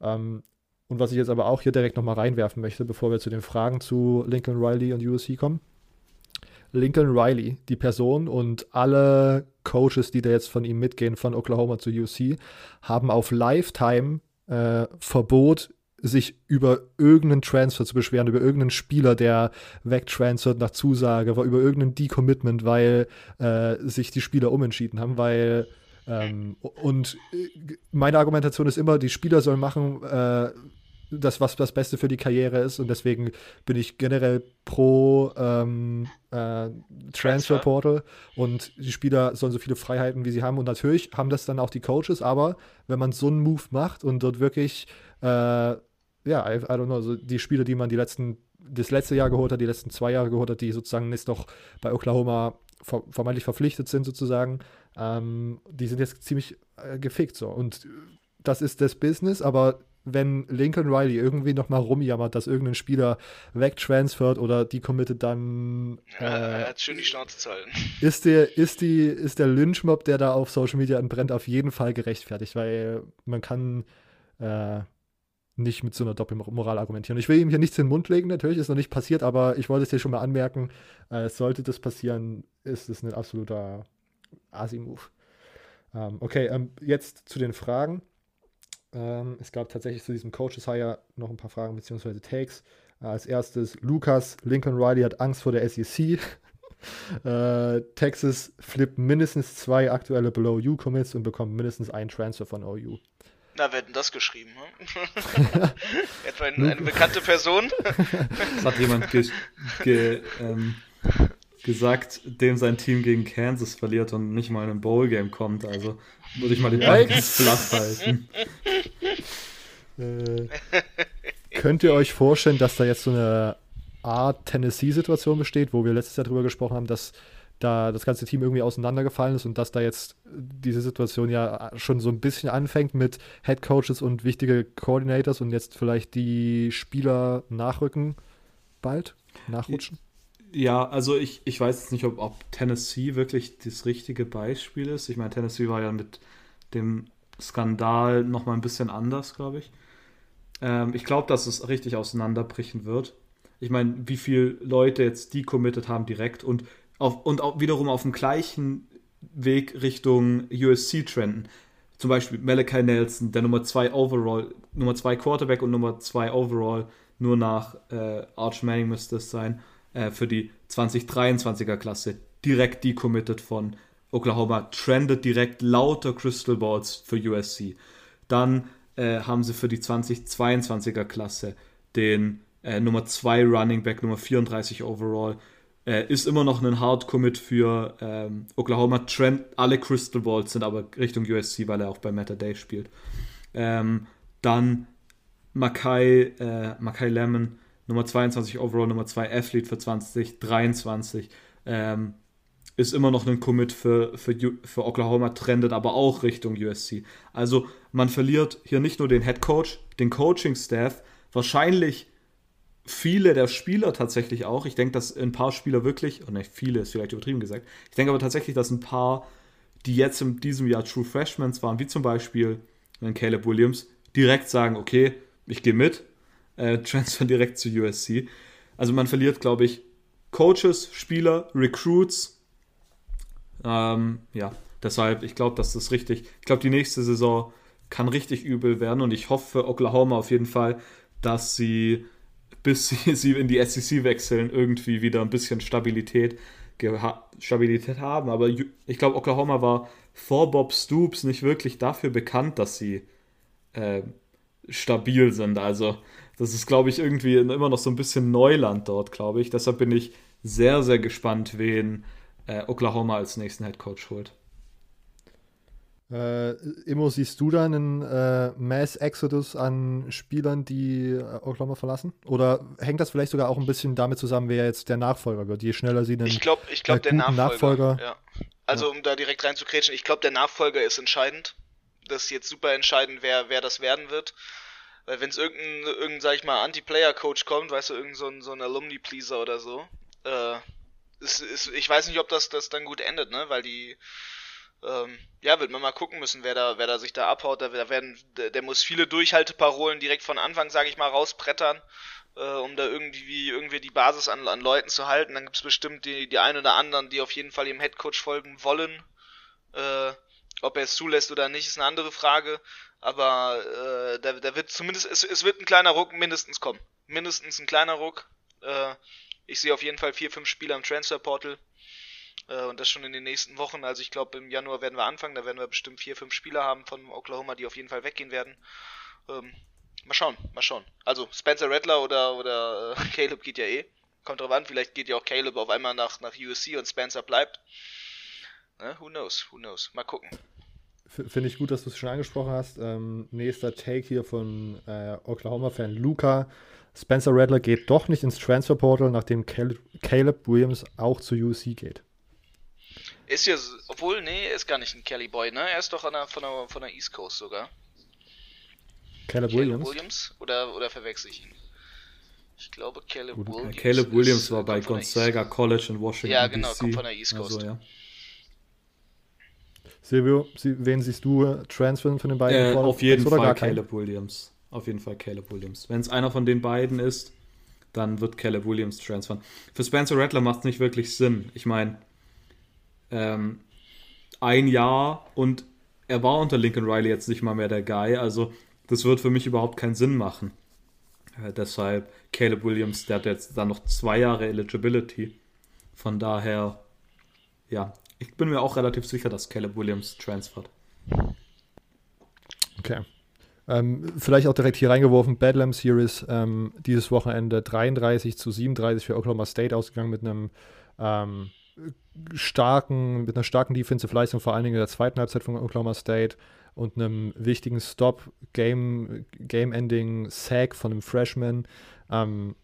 Ähm, und was ich jetzt aber auch hier direkt nochmal reinwerfen möchte, bevor wir zu den Fragen zu Lincoln Riley und USC kommen, Lincoln Riley, die Person und alle Coaches, die da jetzt von ihm mitgehen, von Oklahoma zu UC, haben auf Lifetime äh, Verbot sich über irgendeinen Transfer zu beschweren, über irgendeinen Spieler, der wegtransfert nach Zusage, über irgendeinen Decommitment, weil äh, sich die Spieler umentschieden haben, weil ähm, und äh, meine Argumentation ist immer, die Spieler sollen machen, äh, das, was das Beste für die Karriere ist. Und deswegen bin ich generell pro ähm, äh, Transfer Portal. Und die Spieler sollen so viele Freiheiten, wie sie haben. Und natürlich haben das dann auch die Coaches. Aber wenn man so einen Move macht und dort wirklich, äh, ja, I, I don't know, so die Spieler, die man die letzten, das letzte Jahr geholt hat, die letzten zwei Jahre geholt hat, die sozusagen jetzt doch bei Oklahoma vermeintlich verpflichtet sind, sozusagen, ähm, die sind jetzt ziemlich äh, gefickt so. Und das ist das Business, aber wenn Lincoln Riley irgendwie nochmal rumjammert, dass irgendein Spieler wegtransfert oder die committet dann. Äh, er hat schön die Schnauze zu halten. Ist der, ist die, ist der Lynchmob, der da auf Social Media entbrennt, auf jeden Fall gerechtfertigt, weil man kann äh, nicht mit so einer Doppelmoral argumentieren. Ich will ihm hier nichts in den Mund legen, natürlich ist noch nicht passiert, aber ich wollte es dir schon mal anmerken. Äh, sollte das passieren, ist es ein absoluter Asi-Move. Ähm, okay, ähm, jetzt zu den Fragen. Ähm, es gab tatsächlich zu diesem Coaches Hire noch ein paar Fragen bzw. Takes. Äh, als erstes Lukas, Lincoln Riley hat Angst vor der SEC. äh, Texas flippt mindestens zwei aktuelle Below-U-Commits und bekommt mindestens einen Transfer von OU. Na, wer hat denn das geschrieben? Hm? Etwa eine, eine, bekannte Person? das hat jemand ge ge ähm, gesagt, dem sein Team gegen Kansas verliert und nicht mal in ein Bowl-Game kommt. Also würde ich mal den Ball flach halten. Äh, könnt ihr euch vorstellen, dass da jetzt so eine Art Tennessee-Situation besteht, wo wir letztes Jahr drüber gesprochen haben, dass da das ganze Team irgendwie auseinandergefallen ist und dass da jetzt diese Situation ja schon so ein bisschen anfängt mit Head Coaches und wichtige Coordinators und jetzt vielleicht die Spieler nachrücken bald, nachrutschen? Ja, also ich, ich weiß jetzt nicht, ob, ob Tennessee wirklich das richtige Beispiel ist. Ich meine, Tennessee war ja mit dem Skandal nochmal ein bisschen anders, glaube ich. Ähm, ich glaube, dass es richtig auseinanderbrechen wird. Ich meine, wie viele Leute jetzt die committed haben direkt und, auf, und auch wiederum auf dem gleichen Weg Richtung USC trenden. Zum Beispiel Malachi Nelson, der Nummer 2 Overall, Nummer 2 Quarterback und Nummer 2 Overall, nur nach äh, Arch Manning müsste es sein äh, für die 2023er Klasse direkt decommitted von Oklahoma, trendet direkt lauter Crystal Balls für USC. Dann äh, haben sie für die 2022er Klasse den äh, Nummer 2 Running Back, Nummer 34 overall. Äh, ist immer noch ein Hard Commit für ähm, Oklahoma. Trend, alle Crystal Balls sind aber Richtung USC, weil er auch bei Matter Day spielt. Ähm, dann Makai, äh, Makai Lemon Nummer 22 Overall, Nummer 2 Athlete für 2023. Ähm, ist immer noch ein Commit für, für, für Oklahoma, trendet aber auch Richtung USC. Also man verliert hier nicht nur den Head Coach, den Coaching-Staff, wahrscheinlich viele der Spieler tatsächlich auch. Ich denke, dass ein paar Spieler wirklich, und oh nicht viele ist vielleicht übertrieben gesagt, ich denke aber tatsächlich, dass ein paar, die jetzt in diesem Jahr True Freshmen waren, wie zum Beispiel Caleb Williams, direkt sagen, okay, ich gehe mit, äh, Transfer direkt zu USC. Also man verliert, glaube ich, Coaches, Spieler, Recruits. Ähm, ja, deshalb, ich glaube, dass das richtig, ich glaube, die nächste Saison kann richtig übel werden und ich hoffe Oklahoma auf jeden Fall, dass sie, bis sie, sie in die SEC wechseln, irgendwie wieder ein bisschen Stabilität, Stabilität haben. Aber ich glaube, Oklahoma war vor Bob Stoops nicht wirklich dafür bekannt, dass sie äh, stabil sind. Also das ist, glaube ich, irgendwie immer noch so ein bisschen Neuland dort, glaube ich. Deshalb bin ich sehr, sehr gespannt, wen äh, Oklahoma als nächsten Head Coach holt. Äh, Immo, siehst du da einen äh, Mass-Exodus an Spielern, die äh, Oklahoma verlassen? Oder hängt das vielleicht sogar auch ein bisschen damit zusammen, wer jetzt der Nachfolger wird? Je schneller sie einen Ich glaube, ich glaub, äh, der Nachfolger. Nachfolger ja. Also, um da direkt reinzukretschen, ich glaube, der Nachfolger ist entscheidend. Das ist jetzt super entscheidend, wer, wer das werden wird. Weil wenn es irgendein, irgendein, sag ich mal, Anti-Player-Coach kommt, weißt du, irgendein so ein, so ein Alumni-Pleaser oder so, äh, ist, ist, ich weiß nicht, ob das, das dann gut endet, ne? Weil die, ähm, ja, wird man mal gucken müssen, wer da, wer da sich da abhaut. Da, werden, der, der, muss viele Durchhalteparolen direkt von Anfang, sage ich mal, rausbrettern, äh, um da irgendwie, irgendwie die Basis an, an Leuten zu halten. Dann gibt es bestimmt die, die ein oder anderen, die auf jeden Fall ihrem Headcoach folgen wollen. Äh, ob er es zulässt oder nicht, ist eine andere Frage. Aber äh, da, da wird zumindest, es, es wird ein kleiner Ruck mindestens kommen. Mindestens ein kleiner Ruck. Äh, ich sehe auf jeden Fall vier, fünf Spieler im Transferportal. Äh, und das schon in den nächsten Wochen. Also ich glaube, im Januar werden wir anfangen. Da werden wir bestimmt vier, fünf Spieler haben von Oklahoma, die auf jeden Fall weggehen werden. Ähm, mal schauen, mal schauen. Also Spencer Rattler oder, oder äh, Caleb geht ja eh. Kommt drauf an, vielleicht geht ja auch Caleb auf einmal nach, nach USC und Spencer bleibt. Ne? Who knows, who knows. Mal gucken. Finde ich gut, dass du es schon angesprochen hast. Ähm, nächster Take hier von äh, Oklahoma-Fan Luca. Spencer Rattler geht doch nicht ins Transferportal, nachdem Caleb, Caleb Williams auch zu USC geht. Ist ja, obwohl, nee, ist gar nicht ein Kelly Boy, ne? Er ist doch der, von, der, von der East Coast sogar. Caleb, Caleb Williams? Williams? Oder, oder verwechsel ich ihn? Ich glaube, Caleb Gut, Williams. Caleb Williams ist, war bei Gonzaga College in Washington. Ja, genau, DC. kommt von der East Coast. Also, ja. Silvio, wen siehst du transfern von den beiden? Äh, auf jeden Fall Caleb Williams. Auf jeden Fall Caleb Williams. Wenn es einer von den beiden ist, dann wird Caleb Williams transfern. Für Spencer Rattler macht es nicht wirklich Sinn. Ich meine, ähm, ein Jahr und er war unter Lincoln Riley jetzt nicht mal mehr der Guy. Also das wird für mich überhaupt keinen Sinn machen. Äh, deshalb Caleb Williams, der hat jetzt dann noch zwei Jahre Eligibility. Von daher, ja, ich bin mir auch relativ sicher, dass Caleb Williams transfert. Okay. Ähm, vielleicht auch direkt hier reingeworfen, Bedlam Series ähm, dieses Wochenende 33 zu 37 für Oklahoma State ausgegangen mit einem ähm, starken, mit einer starken Defensive Leistung, vor allen Dingen in der zweiten Halbzeit von Oklahoma State und einem wichtigen Stop, Game, Game-Ending Sack von einem Freshman. Ähm,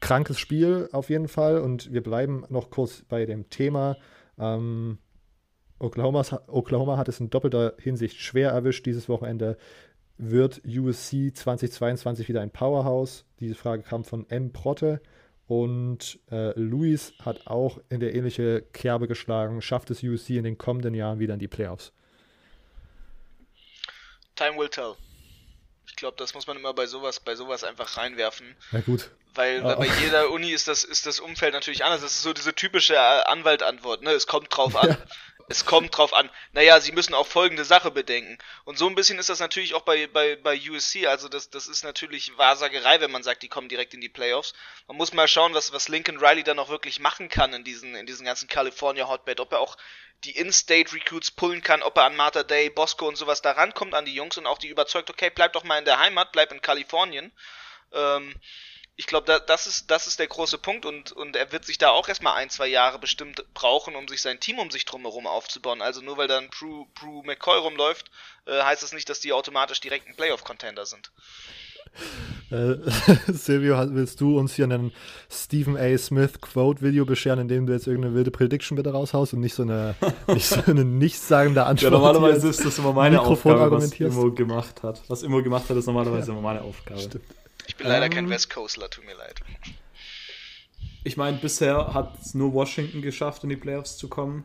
krankes Spiel auf jeden Fall und wir bleiben noch kurz bei dem Thema. Ähm, Oklahoma hat es in doppelter Hinsicht schwer erwischt dieses Wochenende. Wird USC 2022 wieder ein Powerhouse? Diese Frage kam von M. Protte. Und äh, Luis hat auch in der ähnliche Kerbe geschlagen. Schafft es USC in den kommenden Jahren wieder in die Playoffs? Time will tell. Ich glaube, das muss man immer bei sowas, bei sowas einfach reinwerfen. Na gut. Weil, weil oh. bei jeder Uni ist das, ist das Umfeld natürlich anders. Das ist so diese typische äh, Anwaltantwort, ne? Es kommt drauf an. Ja. Es kommt drauf an. Naja, sie müssen auch folgende Sache bedenken. Und so ein bisschen ist das natürlich auch bei, bei, bei USC. Also das, das ist natürlich Wahrsagerei, wenn man sagt, die kommen direkt in die Playoffs. Man muss mal schauen, was, was Lincoln Riley dann auch wirklich machen kann in diesen, in diesen ganzen California Hotbed. Ob er auch die In-State Recruits pullen kann, ob er an Martha Day, Bosco und sowas da rankommt an die Jungs und auch die überzeugt, okay, bleib doch mal in der Heimat, bleib in Kalifornien. Ähm, ich glaube, da, das, ist, das ist der große Punkt und, und er wird sich da auch erstmal ein, zwei Jahre bestimmt brauchen, um sich sein Team um sich drumherum aufzubauen. Also nur weil da ein Prue, Prue McCoy rumläuft, äh, heißt das nicht, dass die automatisch direkt ein Playoff-Contender sind. Äh, Silvio, willst du uns hier einen Stephen A. Smith Quote-Video bescheren, in dem du jetzt irgendeine wilde Prediction bitte raushaust und nicht so eine, nicht so eine nichtssagende Antwort? Ja, normalerweise ist das immer meine Mikrofon Aufgabe, was Immo gemacht hat. Was Immo gemacht hat, ist normalerweise ja. immer meine Aufgabe. Stimmt. Ich bin leider ähm, kein West Coastler, tut mir leid. Ich meine, bisher hat es nur Washington geschafft, in die Playoffs zu kommen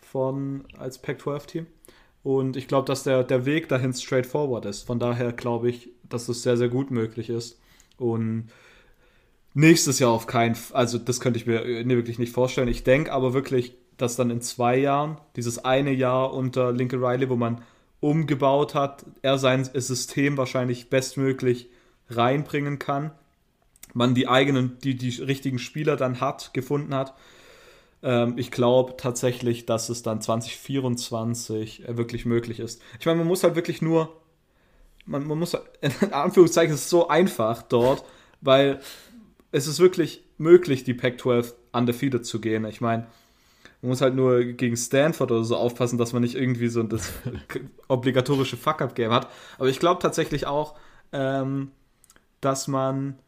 von, als Pac-12-Team. Und ich glaube, dass der, der Weg dahin straightforward ist. Von daher glaube ich, dass es sehr, sehr gut möglich ist. Und nächstes Jahr auf keinen Fall, also das könnte ich mir wirklich nicht vorstellen. Ich denke aber wirklich, dass dann in zwei Jahren, dieses eine Jahr unter Lincoln Riley, wo man umgebaut hat, er sein System wahrscheinlich bestmöglich reinbringen kann, man die eigenen, die, die richtigen Spieler dann hat, gefunden hat. Ähm, ich glaube tatsächlich, dass es dann 2024 äh, wirklich möglich ist. Ich meine, man muss halt wirklich nur, man, man muss, in Anführungszeichen, es ist so einfach dort, weil es ist wirklich möglich, die Pac-12 undefeated zu gehen. Ich meine, man muss halt nur gegen Stanford oder so aufpassen, dass man nicht irgendwie so das obligatorische Fuck-Up-Game hat. Aber ich glaube tatsächlich auch, ähm, dass man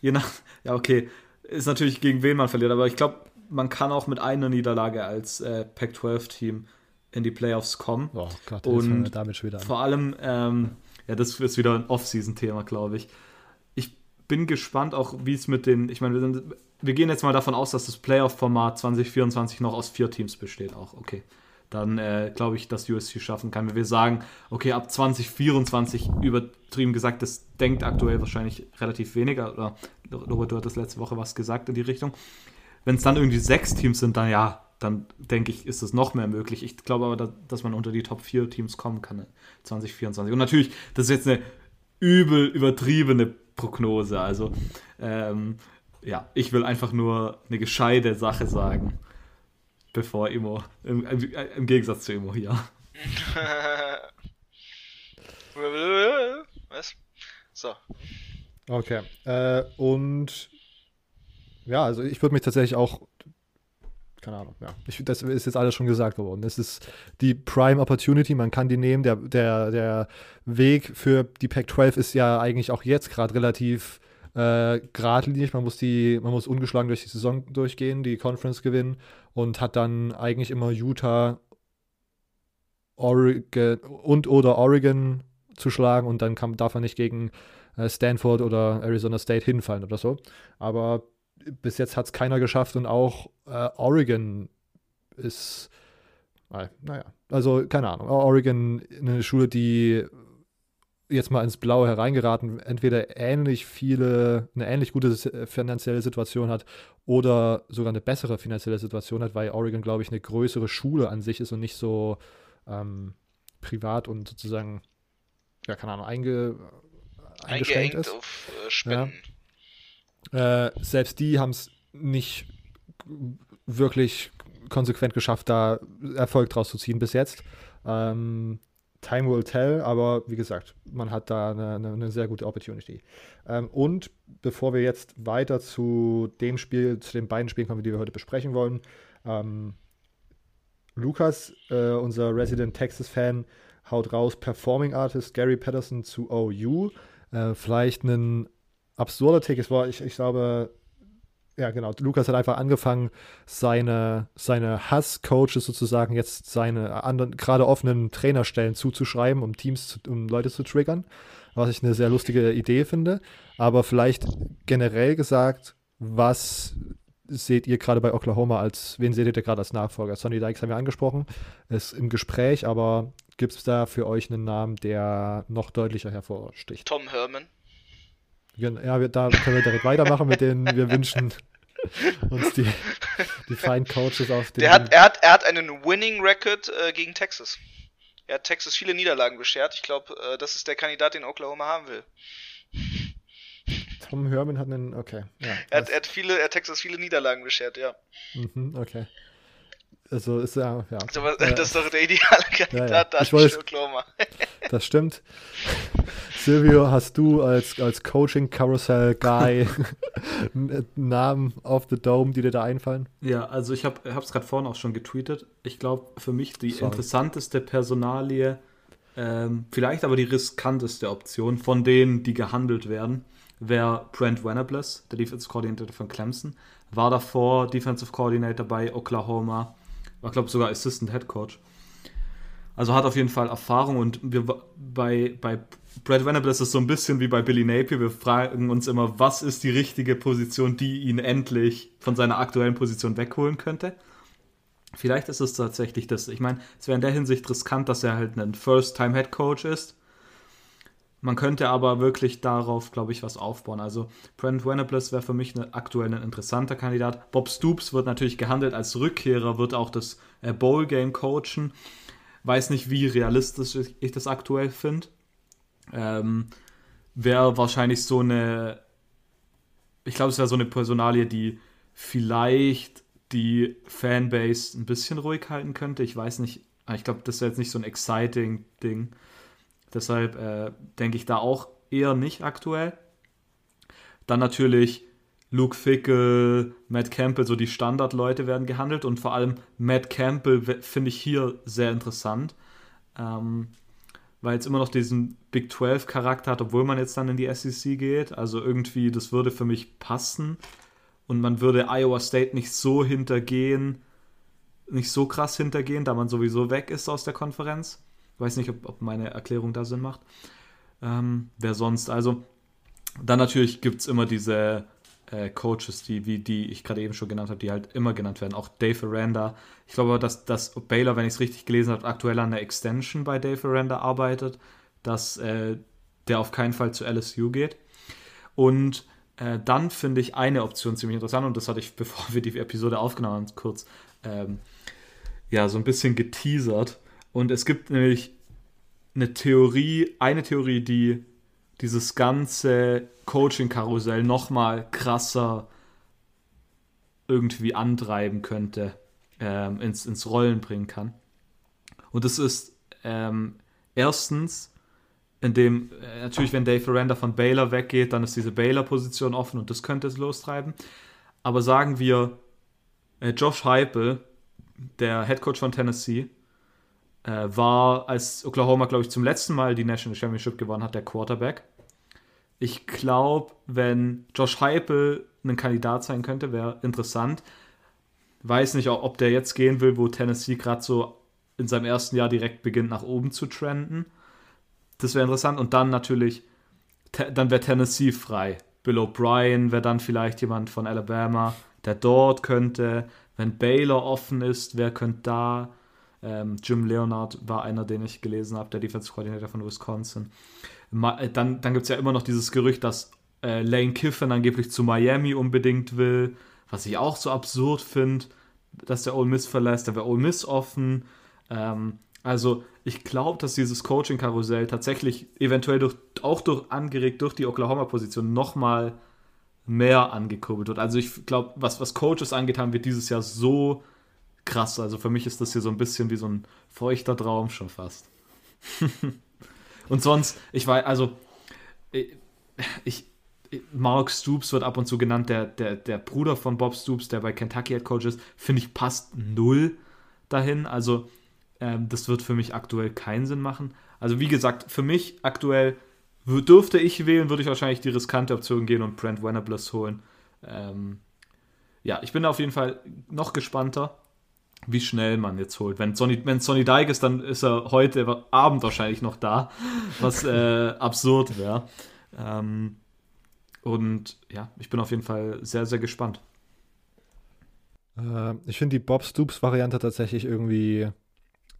je nach, ja okay, ist natürlich gegen wen man verliert, aber ich glaube, man kann auch mit einer Niederlage als äh, Pac-12-Team in die Playoffs kommen. Oh Gott, und damit schon wieder an. vor allem, ähm, ja, das ist wieder ein Off-Season-Thema, glaube ich. Ich bin gespannt auch, wie es mit den, ich meine, wir, wir gehen jetzt mal davon aus, dass das Playoff-Format 2024 noch aus vier Teams besteht, auch, okay dann äh, glaube ich, dass USC schaffen kann. Wenn wir sagen, okay, ab 2024 übertrieben gesagt, das denkt aktuell wahrscheinlich relativ weniger, oder Robert, du hattest letzte Woche was gesagt in die Richtung. Wenn es dann irgendwie sechs Teams sind, dann ja, dann denke ich, ist es noch mehr möglich. Ich glaube aber, dass, man unter die Top 4 Teams kommen kann 2024. Und natürlich, das ist jetzt eine übel übertriebene Prognose. Also, ähm, ja, ich will einfach nur eine gescheite Sache sagen, bevor Immo, im, im Gegensatz zu Immo hier. Was? So. Okay. Äh, und ja, also ich würde mich tatsächlich auch keine Ahnung, ja. Ich, das ist jetzt alles schon gesagt worden. Es ist die Prime Opportunity, man kann die nehmen. Der, der, der Weg für die Pac-12 ist ja eigentlich auch jetzt gerade relativ äh, geradlinig. Man muss, die, man muss ungeschlagen durch die Saison durchgehen, die Conference gewinnen und hat dann eigentlich immer Utah, Oregon und oder Oregon zu schlagen und dann kann, darf man nicht gegen äh, Stanford oder Arizona State hinfallen oder so. Aber bis jetzt hat es keiner geschafft und auch äh, Oregon ist, äh, naja, also keine Ahnung. Oregon, eine Schule, die jetzt mal ins Blaue hereingeraten, entweder ähnlich viele, eine ähnlich gute finanzielle Situation hat oder sogar eine bessere finanzielle Situation hat, weil Oregon, glaube ich, eine größere Schule an sich ist und nicht so ähm, privat und sozusagen, ja, keine Ahnung, einge, eingeschränkt ist. auf äh, Spenden. Ja. Äh, selbst die haben es nicht wirklich konsequent geschafft, da Erfolg draus zu ziehen bis jetzt. Ähm, time will tell, aber wie gesagt, man hat da eine, eine, sehr gute Opportunity. Ähm, und bevor wir jetzt weiter zu dem Spiel, zu den beiden Spielen kommen, die wir heute besprechen wollen, ähm, Lukas, äh, unser Resident Texas-Fan, haut raus Performing Artist Gary Patterson zu OU. Äh, vielleicht einen absurder Take. Es war, ich, ich glaube, ja, genau. Lukas hat einfach angefangen, seine, seine Hass-Coaches sozusagen jetzt seine anderen, gerade offenen Trainerstellen zuzuschreiben, um Teams, zu, um Leute zu triggern. Was ich eine sehr lustige Idee finde. Aber vielleicht generell gesagt, was seht ihr gerade bei Oklahoma als, wen seht ihr gerade als Nachfolger? Sonny Dykes haben wir angesprochen, ist im Gespräch, aber gibt es da für euch einen Namen, der noch deutlicher hervorsticht? Tom Herman. Ja, wir, da können wir direkt weitermachen mit denen. Wir wünschen uns die, die feinen Coaches auf den. Der hat, er, hat, er hat einen Winning Record äh, gegen Texas. Er hat Texas viele Niederlagen beschert. Ich glaube, äh, das ist der Kandidat, den Oklahoma haben will. Tom Herman hat einen, okay. Ja, er, hat, er, hat viele, er hat Texas viele Niederlagen beschert, ja. Mhm, okay. Also ist ja, ja. Also, das ist doch der ideale Kandidat ja, ja. da ich Oklahoma. das stimmt. Silvio, hast du als, als Coaching-Carousel-Guy Namen auf the Dome, die dir da einfallen? Ja, also ich habe es gerade vorhin auch schon getweetet. Ich glaube, für mich die Sorry. interessanteste Personalie, ähm, vielleicht aber die riskanteste Option von denen, die gehandelt werden, wäre Brent Venables, der Defensive Coordinator von Clemson. War davor Defensive Coordinator bei Oklahoma, war, glaube ich, sogar Assistant Head Coach. Also hat auf jeden Fall Erfahrung und wir bei, bei Brad Venables ist so ein bisschen wie bei Billy Napier. Wir fragen uns immer, was ist die richtige Position, die ihn endlich von seiner aktuellen Position wegholen könnte. Vielleicht ist es tatsächlich das. Ich meine, es wäre in der Hinsicht riskant, dass er halt ein First-Time-Head Coach ist. Man könnte aber wirklich darauf, glaube ich, was aufbauen. Also Brent Venables wäre für mich eine, aktuell ein interessanter Kandidat. Bob Stoops wird natürlich gehandelt als Rückkehrer, wird auch das äh, Bowl-Game coachen. Weiß nicht, wie realistisch ich das aktuell finde. Ähm, wäre wahrscheinlich so eine, ich glaube, es wäre so eine Personalie, die vielleicht die Fanbase ein bisschen ruhig halten könnte. Ich weiß nicht, ich glaube, das wäre jetzt nicht so ein exciting Ding. Deshalb äh, denke ich da auch eher nicht aktuell. Dann natürlich Luke Fickle, Matt Campbell, so die Standardleute werden gehandelt und vor allem Matt Campbell finde ich hier sehr interessant, ähm, weil es immer noch diesen Big 12 Charakter hat, obwohl man jetzt dann in die SEC geht. Also irgendwie, das würde für mich passen und man würde Iowa State nicht so hintergehen, nicht so krass hintergehen, da man sowieso weg ist aus der Konferenz. Ich weiß nicht, ob, ob meine Erklärung da Sinn macht. Ähm, wer sonst? Also, dann natürlich gibt es immer diese äh, Coaches, die, wie die ich gerade eben schon genannt habe, die halt immer genannt werden. Auch Dave Aranda. Ich glaube, dass, dass Baylor, wenn ich es richtig gelesen habe, aktuell an der Extension bei Dave Aranda arbeitet, dass äh, der auf keinen Fall zu LSU geht. Und äh, dann finde ich eine Option ziemlich interessant, und das hatte ich, bevor wir die Episode aufgenommen haben, kurz ähm, ja so ein bisschen geteasert. Und es gibt nämlich eine Theorie, eine Theorie, die dieses ganze Coaching-Karussell nochmal krasser irgendwie antreiben könnte, ähm, ins, ins Rollen bringen kann. Und das ist ähm, erstens, indem äh, natürlich, wenn Dave Aranda von Baylor weggeht, dann ist diese Baylor-Position offen und das könnte es lostreiben. Aber sagen wir, äh, Josh Heupel, der Head Coach von Tennessee, äh, war, als Oklahoma, glaube ich, zum letzten Mal die National Championship gewonnen hat, der Quarterback. Ich glaube, wenn Josh Heupel ein Kandidat sein könnte, wäre interessant. Weiß nicht, ob der jetzt gehen will, wo Tennessee gerade so in seinem ersten Jahr direkt beginnt, nach oben zu trenden. Das wäre interessant. Und dann natürlich, dann wäre Tennessee frei. Bill O'Brien wäre dann vielleicht jemand von Alabama, der dort könnte. Wenn Baylor offen ist, wer könnte da? Ähm, Jim Leonard war einer, den ich gelesen habe, der Defensive Coordinator von Wisconsin. Äh, dann, dann gibt es ja immer noch dieses Gerücht, dass äh, Lane Kiffin angeblich zu Miami unbedingt will, was ich auch so absurd finde, dass der Ole Miss verlässt. Da wäre Ole Miss offen. Ähm, also ich glaube, dass dieses Coaching-Karussell tatsächlich eventuell durch, auch durch, angeregt durch die Oklahoma-Position nochmal mehr angekurbelt wird. Also ich glaube, was, was Coaches angeht, haben wir dieses Jahr so krass. Also für mich ist das hier so ein bisschen wie so ein feuchter Traum schon fast. und sonst, ich weiß, also ich, Mark Stoops wird ab und zu genannt, der, der, der Bruder von Bob Stoops, der bei Kentucky Head Coach ist, finde ich passt null dahin. Also ähm, das wird für mich aktuell keinen Sinn machen. Also wie gesagt, für mich aktuell dürfte ich wählen, würde ich wahrscheinlich die riskante Option gehen und Brent Venables holen. Ähm, ja, ich bin auf jeden Fall noch gespannter, wie schnell man jetzt holt. Wenn Sonny, wenn Sonny Dyke ist, dann ist er heute Abend wahrscheinlich noch da, was äh, absurd wäre. Ähm, und ja, ich bin auf jeden Fall sehr, sehr gespannt. Äh, ich finde die Bob Stoops-Variante tatsächlich irgendwie.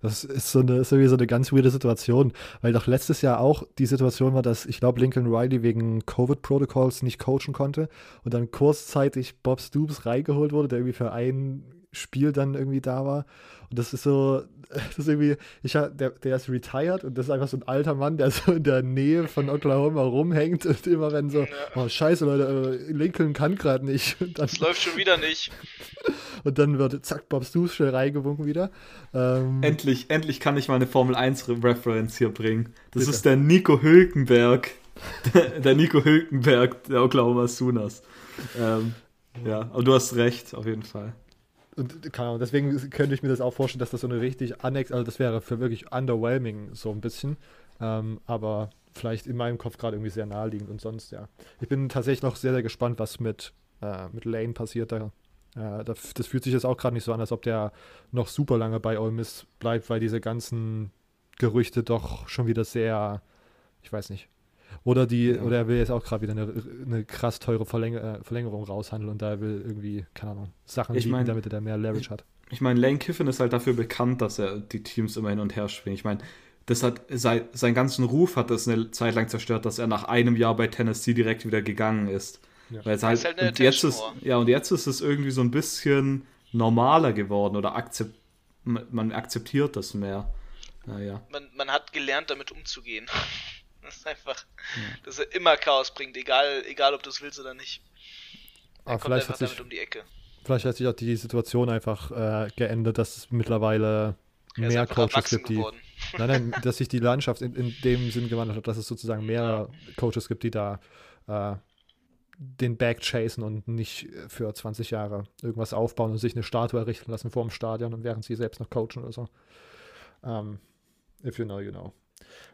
Das ist so eine, ist irgendwie so eine ganz weirde Situation, weil doch letztes Jahr auch die Situation war, dass ich glaube, Lincoln Riley wegen Covid-Protokolls nicht coachen konnte und dann kurzzeitig Bob Stoops reingeholt wurde, der irgendwie für ein Spiel dann irgendwie da war. Und das ist so, das ist irgendwie, ich der, der ist retired und das ist einfach so ein alter Mann, der so in der Nähe von Oklahoma rumhängt und immer wenn so, oh scheiße Leute, äh, Lincoln kann gerade nicht. Dann, das läuft schon wieder nicht. Und dann wird zack, Bob schnell reingewunken wieder. Ähm, endlich, endlich kann ich mal eine Formel 1 Reference hier bringen. Das bitte. ist der Nico Hülkenberg. der Nico Hülkenberg der Oklahoma Sooners. Ähm, ja, aber du hast recht, auf jeden Fall. Und keine Ahnung, deswegen könnte ich mir das auch vorstellen, dass das so eine richtig Annex, also das wäre für wirklich underwhelming so ein bisschen. Ähm, aber vielleicht in meinem Kopf gerade irgendwie sehr naheliegend und sonst, ja. Ich bin tatsächlich noch sehr, sehr gespannt, was mit, äh, mit Lane passiert. Da, äh, das, das, fühlt sich jetzt auch gerade nicht so an, als ob der noch super lange bei Ole Miss bleibt, weil diese ganzen Gerüchte doch schon wieder sehr, ich weiß nicht, oder die, ja. oder er will jetzt auch gerade wieder eine, eine krass teure Verlänger äh, Verlängerung raushandeln und da will irgendwie, keine Ahnung, Sachen ich mein, damit er da mehr Leverage hat. Ich meine, Lane Kiffin ist halt dafür bekannt, dass er die Teams immer hin und her springt. Ich meine, das hat sein, seinen ganzen Ruf hat das eine Zeit lang zerstört, dass er nach einem Jahr bei Tennessee direkt wieder gegangen ist. Ja. Weil es halt, halt und jetzt ist, ja, und jetzt ist es irgendwie so ein bisschen normaler geworden oder akzept, man akzeptiert das mehr. Naja. Man, man hat gelernt, damit umzugehen. Das ist einfach, ja. dass er immer Chaos bringt, egal, egal ob du es willst oder nicht. Er Aber kommt einfach damit um die Ecke. Vielleicht hat sich auch die Situation einfach äh, geändert, dass es mittlerweile er mehr Coaches gibt, die. Nein, nein, dass sich die Landschaft in, in dem Sinn gewandelt hat, dass es sozusagen mehr Coaches gibt, die da äh, den Bag chasen und nicht für 20 Jahre irgendwas aufbauen und sich eine Statue errichten lassen vor dem Stadion und während sie selbst noch coachen oder so. Um, ähm, if you know, you know.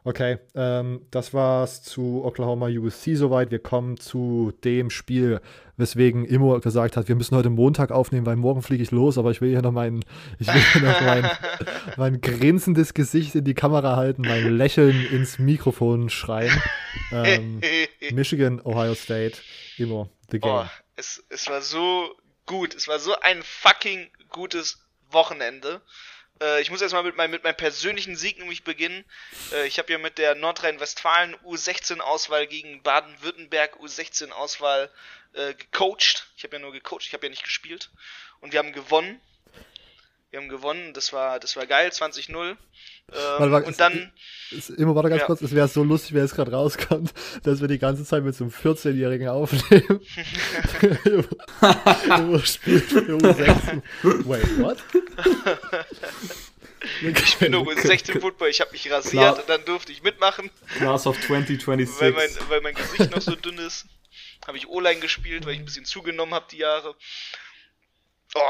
Okay, ähm, das war's zu Oklahoma USC soweit. Wir kommen zu dem Spiel, weswegen Immo gesagt hat, wir müssen heute Montag aufnehmen, weil morgen fliege ich los, aber ich will hier noch mein, ich will hier noch mein, mein grinsendes Gesicht in die Kamera halten, mein Lächeln ins Mikrofon schreien. Ähm, Michigan, Ohio State, Immo, the game. Oh, es, es war so gut, es war so ein fucking gutes Wochenende. Äh, ich muss erstmal mit, mein, mit meinem persönlichen Sieg nämlich beginnen. Äh, ich habe ja mit der Nordrhein-Westfalen U16-Auswahl gegen Baden-Württemberg U16-Auswahl äh, gecoacht. Ich habe ja nur gecoacht, ich habe ja nicht gespielt. Und wir haben gewonnen. Wir haben gewonnen, das war, das war geil, 20-0. Ähm, Warte, warte, und dann, Es- Immer warte ganz Ja. kurz, es wäre so lustig, wenn es gerade rauskommt, dass wir die ganze Zeit mit so einem 14-Jährigen aufnehmen. Immer spielt für U16. Wait, what? ich bin nur 16 Football, ich habe mich rasiert Klar. und dann durfte ich mitmachen, Class of 2026. weil mein, weil mein Gesicht noch so dünn ist. Habe ich O-Line gespielt, weil ich ein bisschen zugenommen habe die Jahre. Oh,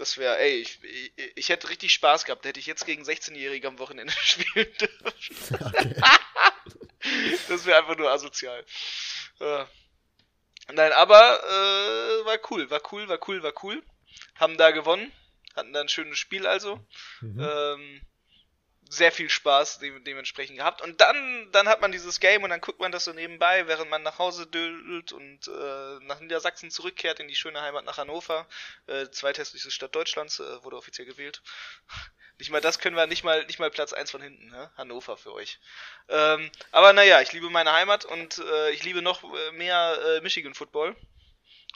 das wäre, ey, ich, ich, ich hätte richtig Spaß gehabt, hätte ich jetzt gegen 16-Jährige am Wochenende spielen dürfen. Das wäre einfach nur asozial. Äh, Nein, aber äh, war cool, war cool, war cool, war cool. Haben da gewonnen, hatten da ein schönes Spiel also. Mhm. Ähm, sehr viel Spaß de dementsprechend gehabt. Und dann, dann hat man dieses Game und dann guckt man das so nebenbei, während man nach Hause dödelt und äh, nach Niedersachsen zurückkehrt in die schöne Heimat nach Hannover. Äh, zweithässlichste Stadt Deutschlands, äh, wurde offiziell gewählt. Nicht mal das können wir, nicht mal, nicht mal Platz 1 von hinten, ne? Hannover für euch. Ähm, aber naja, ich liebe meine Heimat und äh, ich liebe noch äh, mehr äh, Michigan Football.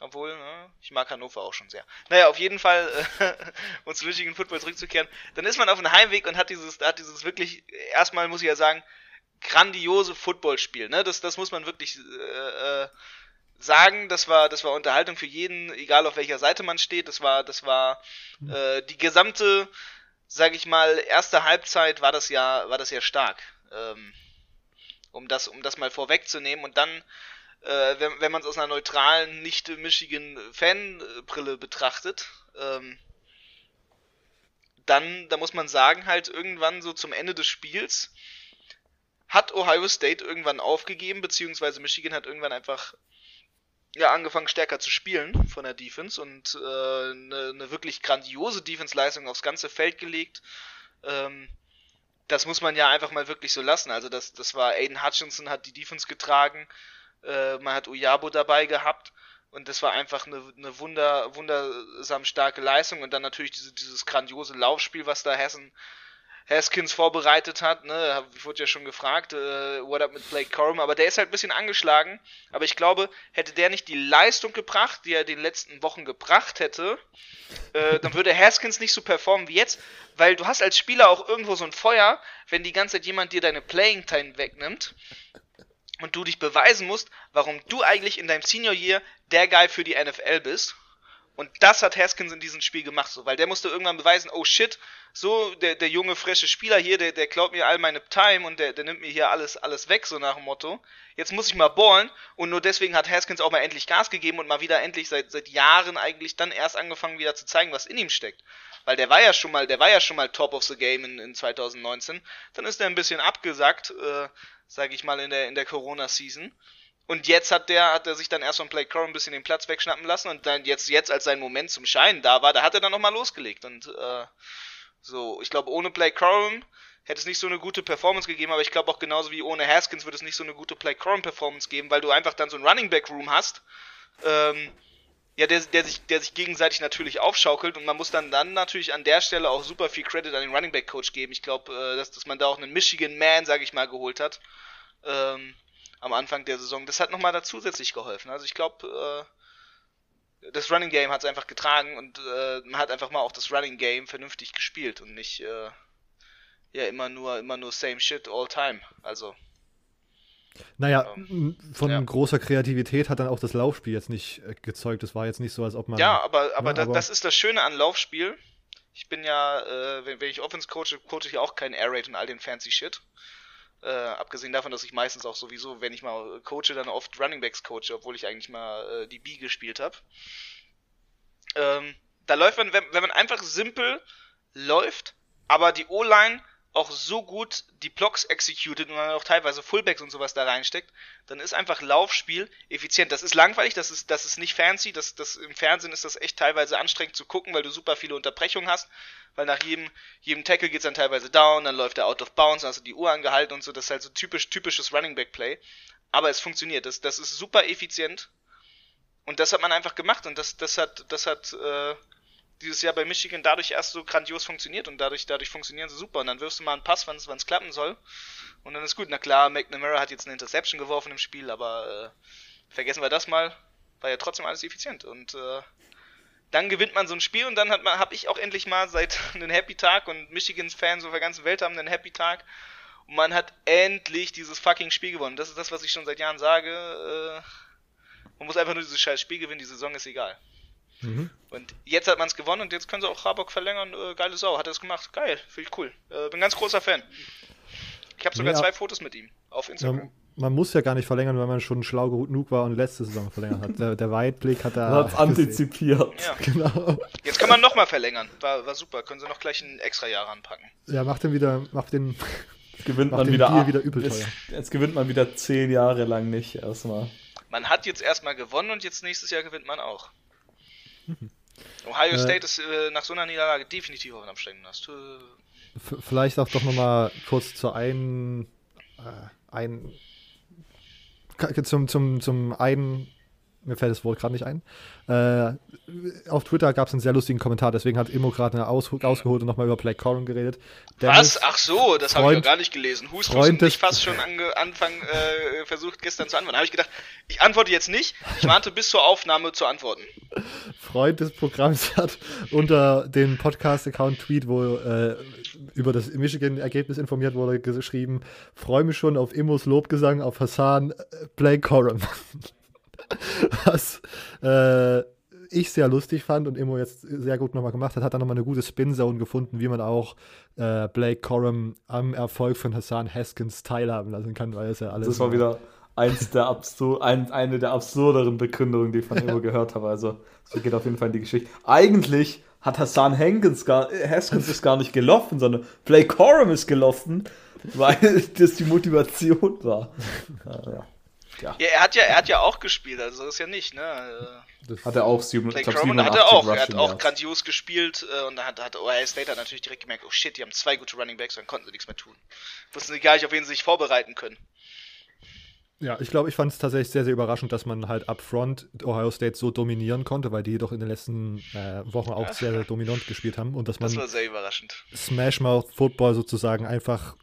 Obwohl, ne, ich mag Hannover auch schon sehr. Naja, auf jeden Fall, äh, um zu Michigan Football zurückzukehren, dann ist man auf dem Heimweg und hat dieses, hat dieses wirklich, erstmal muss ich ja sagen, grandiose Footballspiel, ne? Das, das muss man wirklich äh, äh, sagen. Das war, das war Unterhaltung für jeden, egal auf welcher Seite man steht. Das war, das war äh, die gesamte, sag ich mal, erste Halbzeit war das ja, war das ja stark. Ähm, um das, um das mal vorwegzunehmen und dann äh, wenn, wenn man es aus einer neutralen, nicht Michigan-Fan-Brille betrachtet, ähm, dann, da muss man sagen, halt irgendwann so zum Ende des Spiels hat Ohio State irgendwann aufgegeben, beziehungsweise Michigan hat irgendwann einfach ja, angefangen stärker zu spielen von der Defense und äh, eine, eine wirklich grandiose Defense-Leistung aufs ganze Feld gelegt. Ähm, das muss man ja einfach mal wirklich so lassen. Also das, das war Aiden Hutchinson hat die Defense getragen, äh, man hat Uyabo dabei gehabt und das war einfach eine, eine wunder, wundersam starke Leistung und dann natürlich diese, dieses grandiose Laufspiel, was da Hessen Haskins vorbereitet hat, ne, ich wurde ja schon gefragt, äh, what up mit Blake Corum, aber der ist halt ein bisschen angeschlagen, aber ich glaube, hätte der nicht die Leistung gebracht, die er in den letzten Wochen gebracht hätte, äh, dann würde Haskins nicht so performen wie jetzt, weil du hast als Spieler auch irgendwo so ein Feuer, wenn die ganze Zeit jemand dir deine Playing Time wegnimmt und du dich beweisen musst, warum du eigentlich in deinem Senior Year der Guy für die NFL bist. Und das hat Haskins in diesem Spiel gemacht, so, weil der musste irgendwann beweisen, oh shit, so, der, der junge, frische Spieler hier, der, der klaut mir all meine Time und der, der nimmt mir hier alles, alles weg, so nach dem Motto. Jetzt muss ich mal ballen und nur deswegen hat Haskins auch mal endlich Gas gegeben und mal wieder endlich seit, seit Jahren eigentlich dann erst angefangen wieder zu zeigen, was in ihm steckt. Weil der war ja schon mal, der war ja schon mal Top of the Game in, in 2019. Dann ist er ein bisschen abgesackt, äh, sage ich mal, in der, in der Corona-Season. Und jetzt hat der, hat er sich dann erst von Blake Corum ein bisschen den Platz wegschnappen lassen und dann jetzt, jetzt als sein Moment zum Scheinen da war, da hat er dann nochmal losgelegt. Und äh, so, ich glaube, ohne Blake Corum hätte es nicht so eine gute Performance gegeben, aber ich glaube auch genauso wie ohne Haskins würde es nicht so eine gute Blake Corum Performance geben, weil du einfach dann so ein Running Back Room hast, ähm, ja, der, der, sich, der sich gegenseitig natürlich aufschaukelt und man muss dann, dann natürlich an der Stelle auch super viel Credit an den Running Back Coach geben. Ich glaube, äh, dass, dass man da auch einen Michigan Man, sage ich mal, geholt hat. Ähm, am Anfang der Saison. Das hat nochmal da zusätzlich geholfen. Also ich glaube, äh, das Running Game hat es einfach getragen und äh, man hat einfach mal auch das Running Game vernünftig gespielt und nicht äh, ja immer nur immer nur same shit all time. Also Naja, Ähm, von ja. großer Kreativität hat dann auch das Laufspiel jetzt nicht äh, gezeugt. Es war jetzt nicht so, als ob man. ja, aber aber, ja, da, aber- das ist das Schöne an Laufspiel. Ich bin ja, äh, wenn, wenn ich Offense coache, coache ich ja auch keinen Air Raid und all den fancy Shit. Äh, abgesehen davon, dass ich meistens auch sowieso, wenn ich mal coache, dann oft Running Backs coache, obwohl ich eigentlich mal äh, die B gespielt habe. Ähm, da läuft man, wenn, wenn man einfach simpel läuft, aber die O-Line auch so gut die Blocks executed und man auch teilweise Fullbacks und sowas da reinsteckt, dann ist einfach Laufspiel effizient. Das ist langweilig, das ist, das ist nicht fancy, das, das, im Fernsehen ist das echt teilweise anstrengend zu gucken, weil du super viele Unterbrechungen hast, weil nach jedem, jedem Tackle geht's dann teilweise down, dann läuft er out of bounds, dann hast du die Uhr angehalten und so, das ist halt so typisch, typisches Running Back Play. Aber es funktioniert, das, das ist super effizient und das hat man einfach gemacht und das, das hat, das hat, äh, dieses Jahr bei Michigan dadurch erst so grandios funktioniert und dadurch, dadurch funktionieren sie super. Und dann wirfst du mal einen Pass, wann es klappen soll. Und dann ist gut. Na klar, McNamara hat jetzt eine Interception geworfen im Spiel, aber äh, vergessen wir das mal. War ja trotzdem alles effizient. Und äh, dann gewinnt man so ein Spiel und dann hat habe ich auch endlich mal seit einen Happy Tag und Michigans Fans auf der ganzen Welt haben einen Happy Tag und man hat endlich dieses fucking Spiel gewonnen. Das ist das, was ich schon seit Jahren sage. Äh, man muss einfach nur dieses scheiß Spiel gewinnen, die Saison ist egal. Mhm. Und jetzt hat man es gewonnen und jetzt können sie auch Rabock verlängern. Äh, geile Sau, hat er es gemacht. Geil, finde ich cool. Äh, bin ganz großer Fan. Ich habe sogar ja. zwei Fotos mit ihm auf Instagram. Ja, man muss ja gar nicht verlängern, weil man schon schlau genug war und letzte Saison verlängert hat. Der, der Weitblick hat da. Hat antizipiert. Ja. Genau. Jetzt kann man nochmal verlängern. War, war super. Können sie noch gleich ein extra Jahr ranpacken. Ja, macht den wieder, macht den. Jetzt gewinnt man wieder, wieder übel jetzt, jetzt, gewinnt man wieder zehn Jahre lang nicht erstmal. Man hat jetzt erstmal gewonnen und jetzt nächstes Jahr gewinnt man auch. Ohio äh, State ist äh, nach so einer Niederlage definitiv auf dem Absteigen. Hast Vielleicht auch doch nochmal kurz zu ein, äh, ein zum, zum, zum einen, mir fällt das Wort gerade nicht ein, äh, auf Twitter gab es einen sehr lustigen Kommentar, deswegen hat Immo gerade aus, ausgeholt und nochmal über Black Corin geredet. Dennis, Was? Ach so, das habe ich noch gar nicht gelesen. Hust und ich fast schon ange, Anfang äh, versucht gestern zu antworten. habe ich gedacht, ich antworte jetzt nicht, ich warte bis zur Aufnahme zu antworten. Freund des Programms hat unter dem Podcast-Account Tweet, wo äh, über das Michigan-Ergebnis informiert wurde, geschrieben, freue mich schon auf Immos Lobgesang auf Hassan äh, Blake Corum. Was äh, ich sehr lustig fand und Immo jetzt sehr gut nochmal gemacht hat, hat dann nochmal eine gute Spin-Zone gefunden, wie man auch äh, Blake Corum am Erfolg von Hassan Haskins teilhaben lassen kann, weil es ja alles. Das war wieder eins der absur ein, eine der absurderen Begründungen, die ich von Immo gehört habe. Also, so geht auf jeden Fall in die Geschichte. Eigentlich hat Hassan Hankins gar, Haskins ist gar nicht gelaufen, sondern Blake Corum ist gelaufen, weil das die Motivation war. ja. Ja. Ja. er hat ja, er hat ja auch gespielt, also ist ja nicht, ne? Das hat er auch sieben, Blake glaub, 87 hat er auch, er hat auch Yards. grandios gespielt äh, und da hat, hat Ohio State hat natürlich direkt gemerkt, oh shit, die haben zwei gute Running Backs, dann konnten sie nichts mehr tun. Wussten sie gar nicht, auf wen sie sich vorbereiten können. Ja, ich glaube, ich fand es tatsächlich sehr, sehr überraschend, dass man halt upfront Ohio State so dominieren konnte, weil die doch in den letzten äh, Wochen auch sehr, sehr dominant gespielt haben und dass man das war sehr überraschend. Smash Mouth Football sozusagen einfach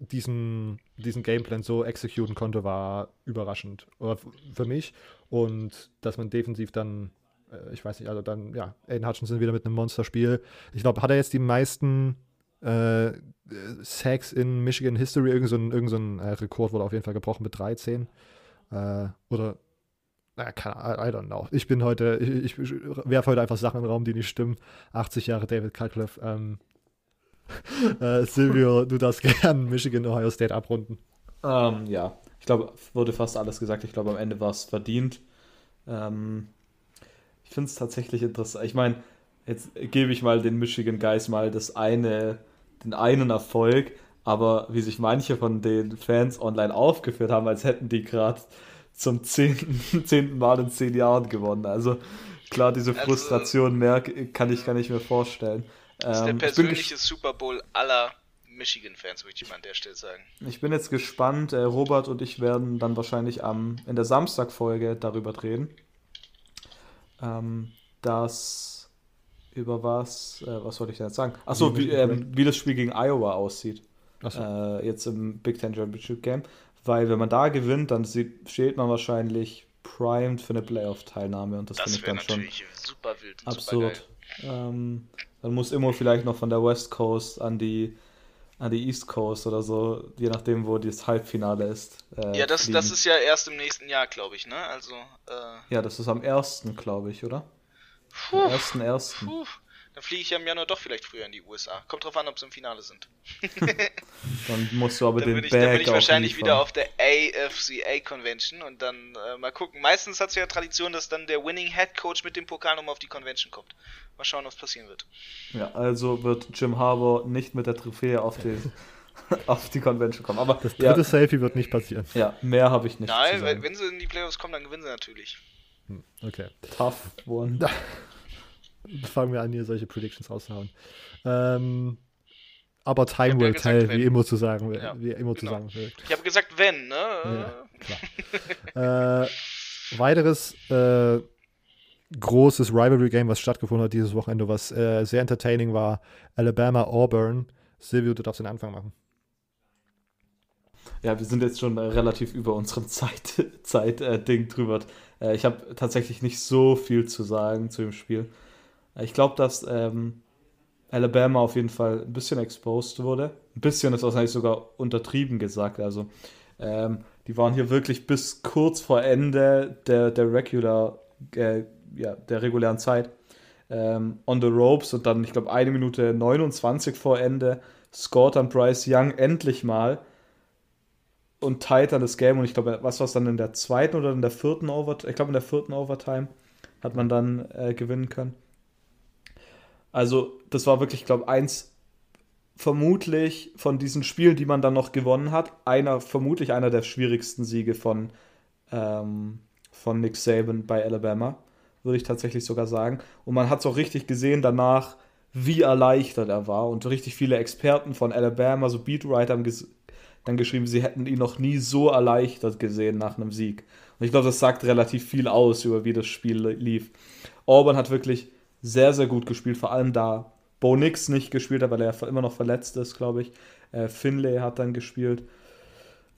diesen, diesen Gameplan so exekutieren konnte, war überraschend für mich. Und dass man defensiv dann, äh, ich weiß nicht, also dann, ja, Aiden Hutchinson wieder mit einem Monsterspiel. Ich glaube, hat er jetzt die meisten äh, Sacks in Michigan History? Irgend so ein, irgend so ein äh, Rekord wurde auf jeden Fall gebrochen mit 13. Äh, oder naja, keine I don't know. Ich bin heute, ich, ich werfe heute einfach Sachen in den Raum, die nicht stimmen. 80 Jahre David Cutcliffe. Ähm, äh, Silvio, du darfst gern Michigan, Ohio State abrunden. Ähm, ja, ich glaube, wurde fast alles gesagt. Ich glaube, am Ende war es verdient. Ähm, ich finde es tatsächlich interessant. Ich meine, jetzt gebe ich mal den Michigan Guys mal das eine, den einen Erfolg, aber wie sich manche von den Fans online aufgeführt haben, als hätten die gerade zum zehnten, zehnten Mal in zehn Jahren gewonnen. Also klar, diese also, Frustration mehr kann ich gar nicht mehr vorstellen. Das ist der ähm, persönliche Super Bowl aller Michigan-Fans, möchte ich mal an der Stelle sagen. Ich bin jetzt gespannt. Äh, Robert und ich werden dann wahrscheinlich am, in der Samstag-Folge darüber reden. Ähm, dass über was, äh, was wollte ich denn jetzt sagen? Achso, wie, ähm, wie das Spiel gegen Iowa aussieht. So. Äh, jetzt im Big Ten Championship Game. Weil wenn man da gewinnt, dann sieht, steht man wahrscheinlich primed für eine Playoff-Teilnahme und das, das finde ich dann schon super wild absurd. Ähm, dann muss immer vielleicht noch von der West Coast an die an die East Coast oder so, je nachdem, wo das Halbfinale ist. Äh, ja, das, das ist ja erst im nächsten Jahr, glaube ich, ne? Also. Äh... Ja, das ist am 1., glaube ich, oder? Puh, am 1.1. Dann fliege ich ja im Januar doch vielleicht früher in die USA. Kommt drauf an, ob sie im Finale sind. dann musst du aber dann den ich, Bag Dann bin ich wahrscheinlich liefern. wieder auf der AFCA Convention und dann äh, mal gucken. Meistens hat es ja Tradition, dass dann der Winning Head Coach mit dem Pokal nochmal auf die Convention kommt. Mal schauen, was passieren wird. Ja, also wird Jim Harbour nicht mit der Trophäe auf die, auf die Convention kommen. Aber das dritte ja, Selfie wird nicht passieren. Ja, mehr habe ich nicht. Nein, wenn sie in die Playoffs kommen, dann gewinnen sie natürlich. Hm, okay. Tough one. fangen wir an, hier solche Predictions rauszuhauen. Ähm, aber Time will ja tell, wie immer zu sagen, ja, wie immer genau. zu sagen will. Ich habe gesagt, wenn, ne? Ja, klar. äh, weiteres äh, großes Rivalry-Game, was stattgefunden hat dieses Wochenende, was äh, sehr entertaining war, Alabama Auburn. Silvio, du darfst den Anfang machen. Ja, wir sind jetzt schon äh, relativ über unserem Zeit-Ding Zeit, äh, drüber. Äh, ich habe tatsächlich nicht so viel zu sagen zu dem Spiel. Ich glaube, dass ähm, Alabama auf jeden Fall ein bisschen exposed wurde. Ein bisschen ist wahrscheinlich sogar untertrieben gesagt. Also ähm, die waren hier wirklich bis kurz vor Ende der, der Regular, äh, ja, der regulären Zeit ähm, on the ropes und dann, ich glaube, eine Minute 29 vor Ende scored dann Bryce Young endlich mal und teilt dann das Game und ich glaube, was war es dann in der zweiten oder in der vierten Overtime? Ich glaube, in der vierten Overtime hat man dann äh, gewinnen können. Also, das war wirklich, ich glaube, eins vermutlich von diesen Spielen, die man dann noch gewonnen hat, einer, vermutlich einer der schwierigsten Siege von, ähm, von Nick Saban bei Alabama, würde ich tatsächlich sogar sagen. Und man hat es auch richtig gesehen danach, wie erleichtert er war. Und richtig viele Experten von Alabama, so Beatwriter, haben ges dann geschrieben, sie hätten ihn noch nie so erleichtert gesehen nach einem Sieg. Und ich glaube, das sagt relativ viel aus über wie das Spiel lief. Auburn hat wirklich sehr, sehr gut gespielt, vor allem da Bo Nix nicht gespielt hat, weil er immer noch verletzt ist, glaube ich. Äh, Finlay hat dann gespielt.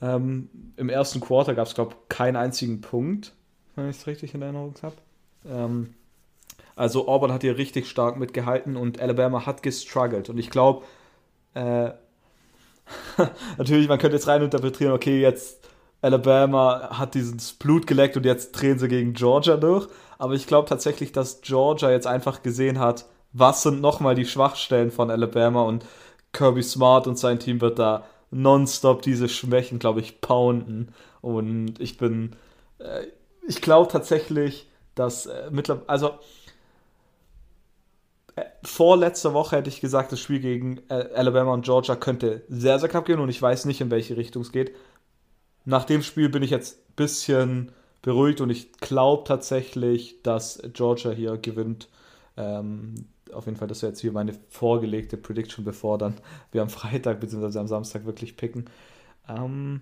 Ähm, Im ersten Quarter gab es, glaube ich, keinen einzigen Punkt, wenn ich es richtig in Erinnerung habe. Ähm, also Auburn hat hier richtig stark mitgehalten und Alabama hat gestruggelt. Und ich glaube, äh, natürlich, man könnte jetzt rein interpretieren, okay, jetzt Alabama hat dieses Blut geleckt und jetzt drehen sie gegen Georgia durch. Aber ich glaube tatsächlich, dass Georgia jetzt einfach gesehen hat, was sind nochmal die Schwachstellen von Alabama und Kirby Smart und sein Team wird da nonstop diese Schwächen, glaube ich, pounden. Und ich bin, äh, ich glaube tatsächlich, dass äh, mittlerweile, also äh, vor letzter Woche hätte ich gesagt, das Spiel gegen äh, Alabama und Georgia könnte sehr, sehr knapp gehen und ich weiß nicht, in welche Richtung es geht. Nach dem Spiel bin ich jetzt ein bisschen beruhigt und ich glaube tatsächlich, dass Georgia hier gewinnt. Ähm, auf jeden Fall, das wäre jetzt hier meine vorgelegte Prediction, bevor dann wir am Freitag bzw. am Samstag wirklich picken. Ähm,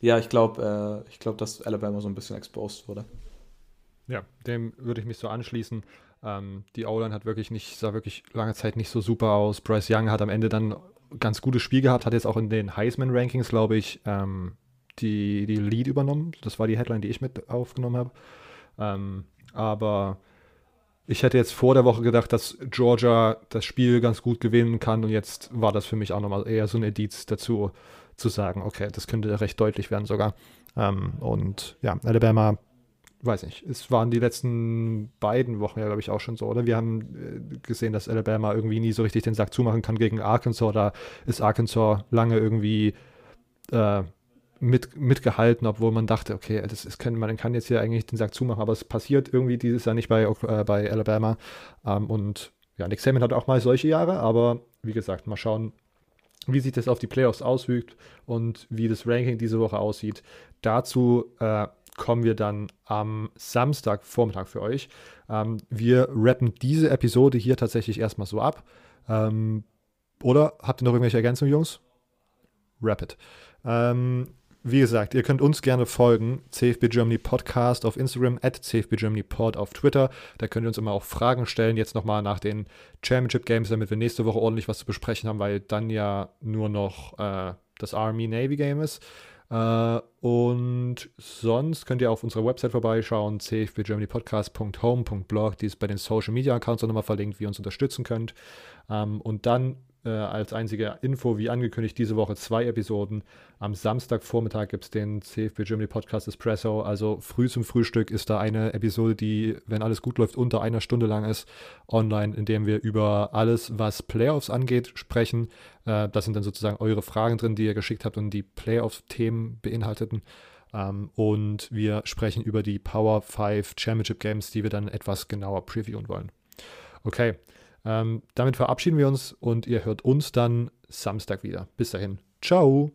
ja, ich glaube, äh, ich dass Alabama so ein bisschen exposed wurde. Ja, dem würde ich mich so anschließen. Ähm, die O-Line hat wirklich nicht, sah wirklich lange Zeit nicht so super aus. Bryce Young hat am Ende dann ganz gutes Spiel gehabt, hat jetzt auch in den Heisman-Rankings, glaube ich, ähm, die, die Lead übernommen. Das war die Headline, die ich mit aufgenommen habe. Ähm, aber ich hätte jetzt vor der Woche gedacht, dass Georgia das Spiel ganz gut gewinnen kann und jetzt war das für mich auch nochmal eher so ein Ediz dazu, zu sagen, okay, das könnte recht deutlich werden sogar. Ähm, und ja, Alabama, weiß nicht, es waren die letzten beiden Wochen ja, glaube ich, auch schon so, oder? Wir haben äh, gesehen, dass Alabama irgendwie nie so richtig den Sack zumachen kann gegen Arkansas. Da ist Arkansas lange irgendwie äh, mit, mitgehalten, obwohl man dachte, okay, das ist, man kann jetzt hier eigentlich den Sack zumachen, aber es passiert irgendwie dieses Jahr nicht bei, äh, bei Alabama. Ähm, und ja, Nick Saban hat auch mal solche Jahre, aber wie gesagt, mal schauen, wie sich das auf die Playoffs auswirkt und wie das Ranking diese Woche aussieht. Dazu äh, kommen wir dann am Samstag Vormittag für euch. Ähm, wir rappen diese Episode hier tatsächlich erstmal so ab. Ähm, oder habt ihr noch irgendwelche Ergänzungen, Jungs? Rapid. Ähm, wie gesagt, ihr könnt uns gerne folgen. CFB Germany Podcast auf Instagram, at CFB Germany Pod auf Twitter. Da könnt ihr uns immer auch Fragen stellen, jetzt nochmal nach den Championship Games, damit wir nächste Woche ordentlich was zu besprechen haben, weil dann ja nur noch äh, das Army-Navy-Game ist. Uh, und sonst könnt ihr auf unserer Website vorbeischauen, cfbgermanypodcast.home.blog, die ist bei den Social Media Accounts auch nochmal verlinkt, wie ihr uns unterstützen könnt. Ähm, und dann äh, als einzige Info, wie angekündigt, diese Woche zwei Episoden. Am Samstagvormittag gibt es den CFB Germany Podcast Espresso. Also früh zum Frühstück ist da eine Episode, die, wenn alles gut läuft, unter einer Stunde lang ist, online, in dem wir über alles, was Playoffs angeht, sprechen. Äh, das sind dann sozusagen eure Fragen drin, die ihr geschickt habt und die Playoff-Themen beinhalteten. Ähm, und wir sprechen über die Power 5 Championship Games, die wir dann etwas genauer previewen wollen. Okay, ähm, damit verabschieden wir uns und ihr hört uns dann Samstag wieder. Bis dahin. Ciao.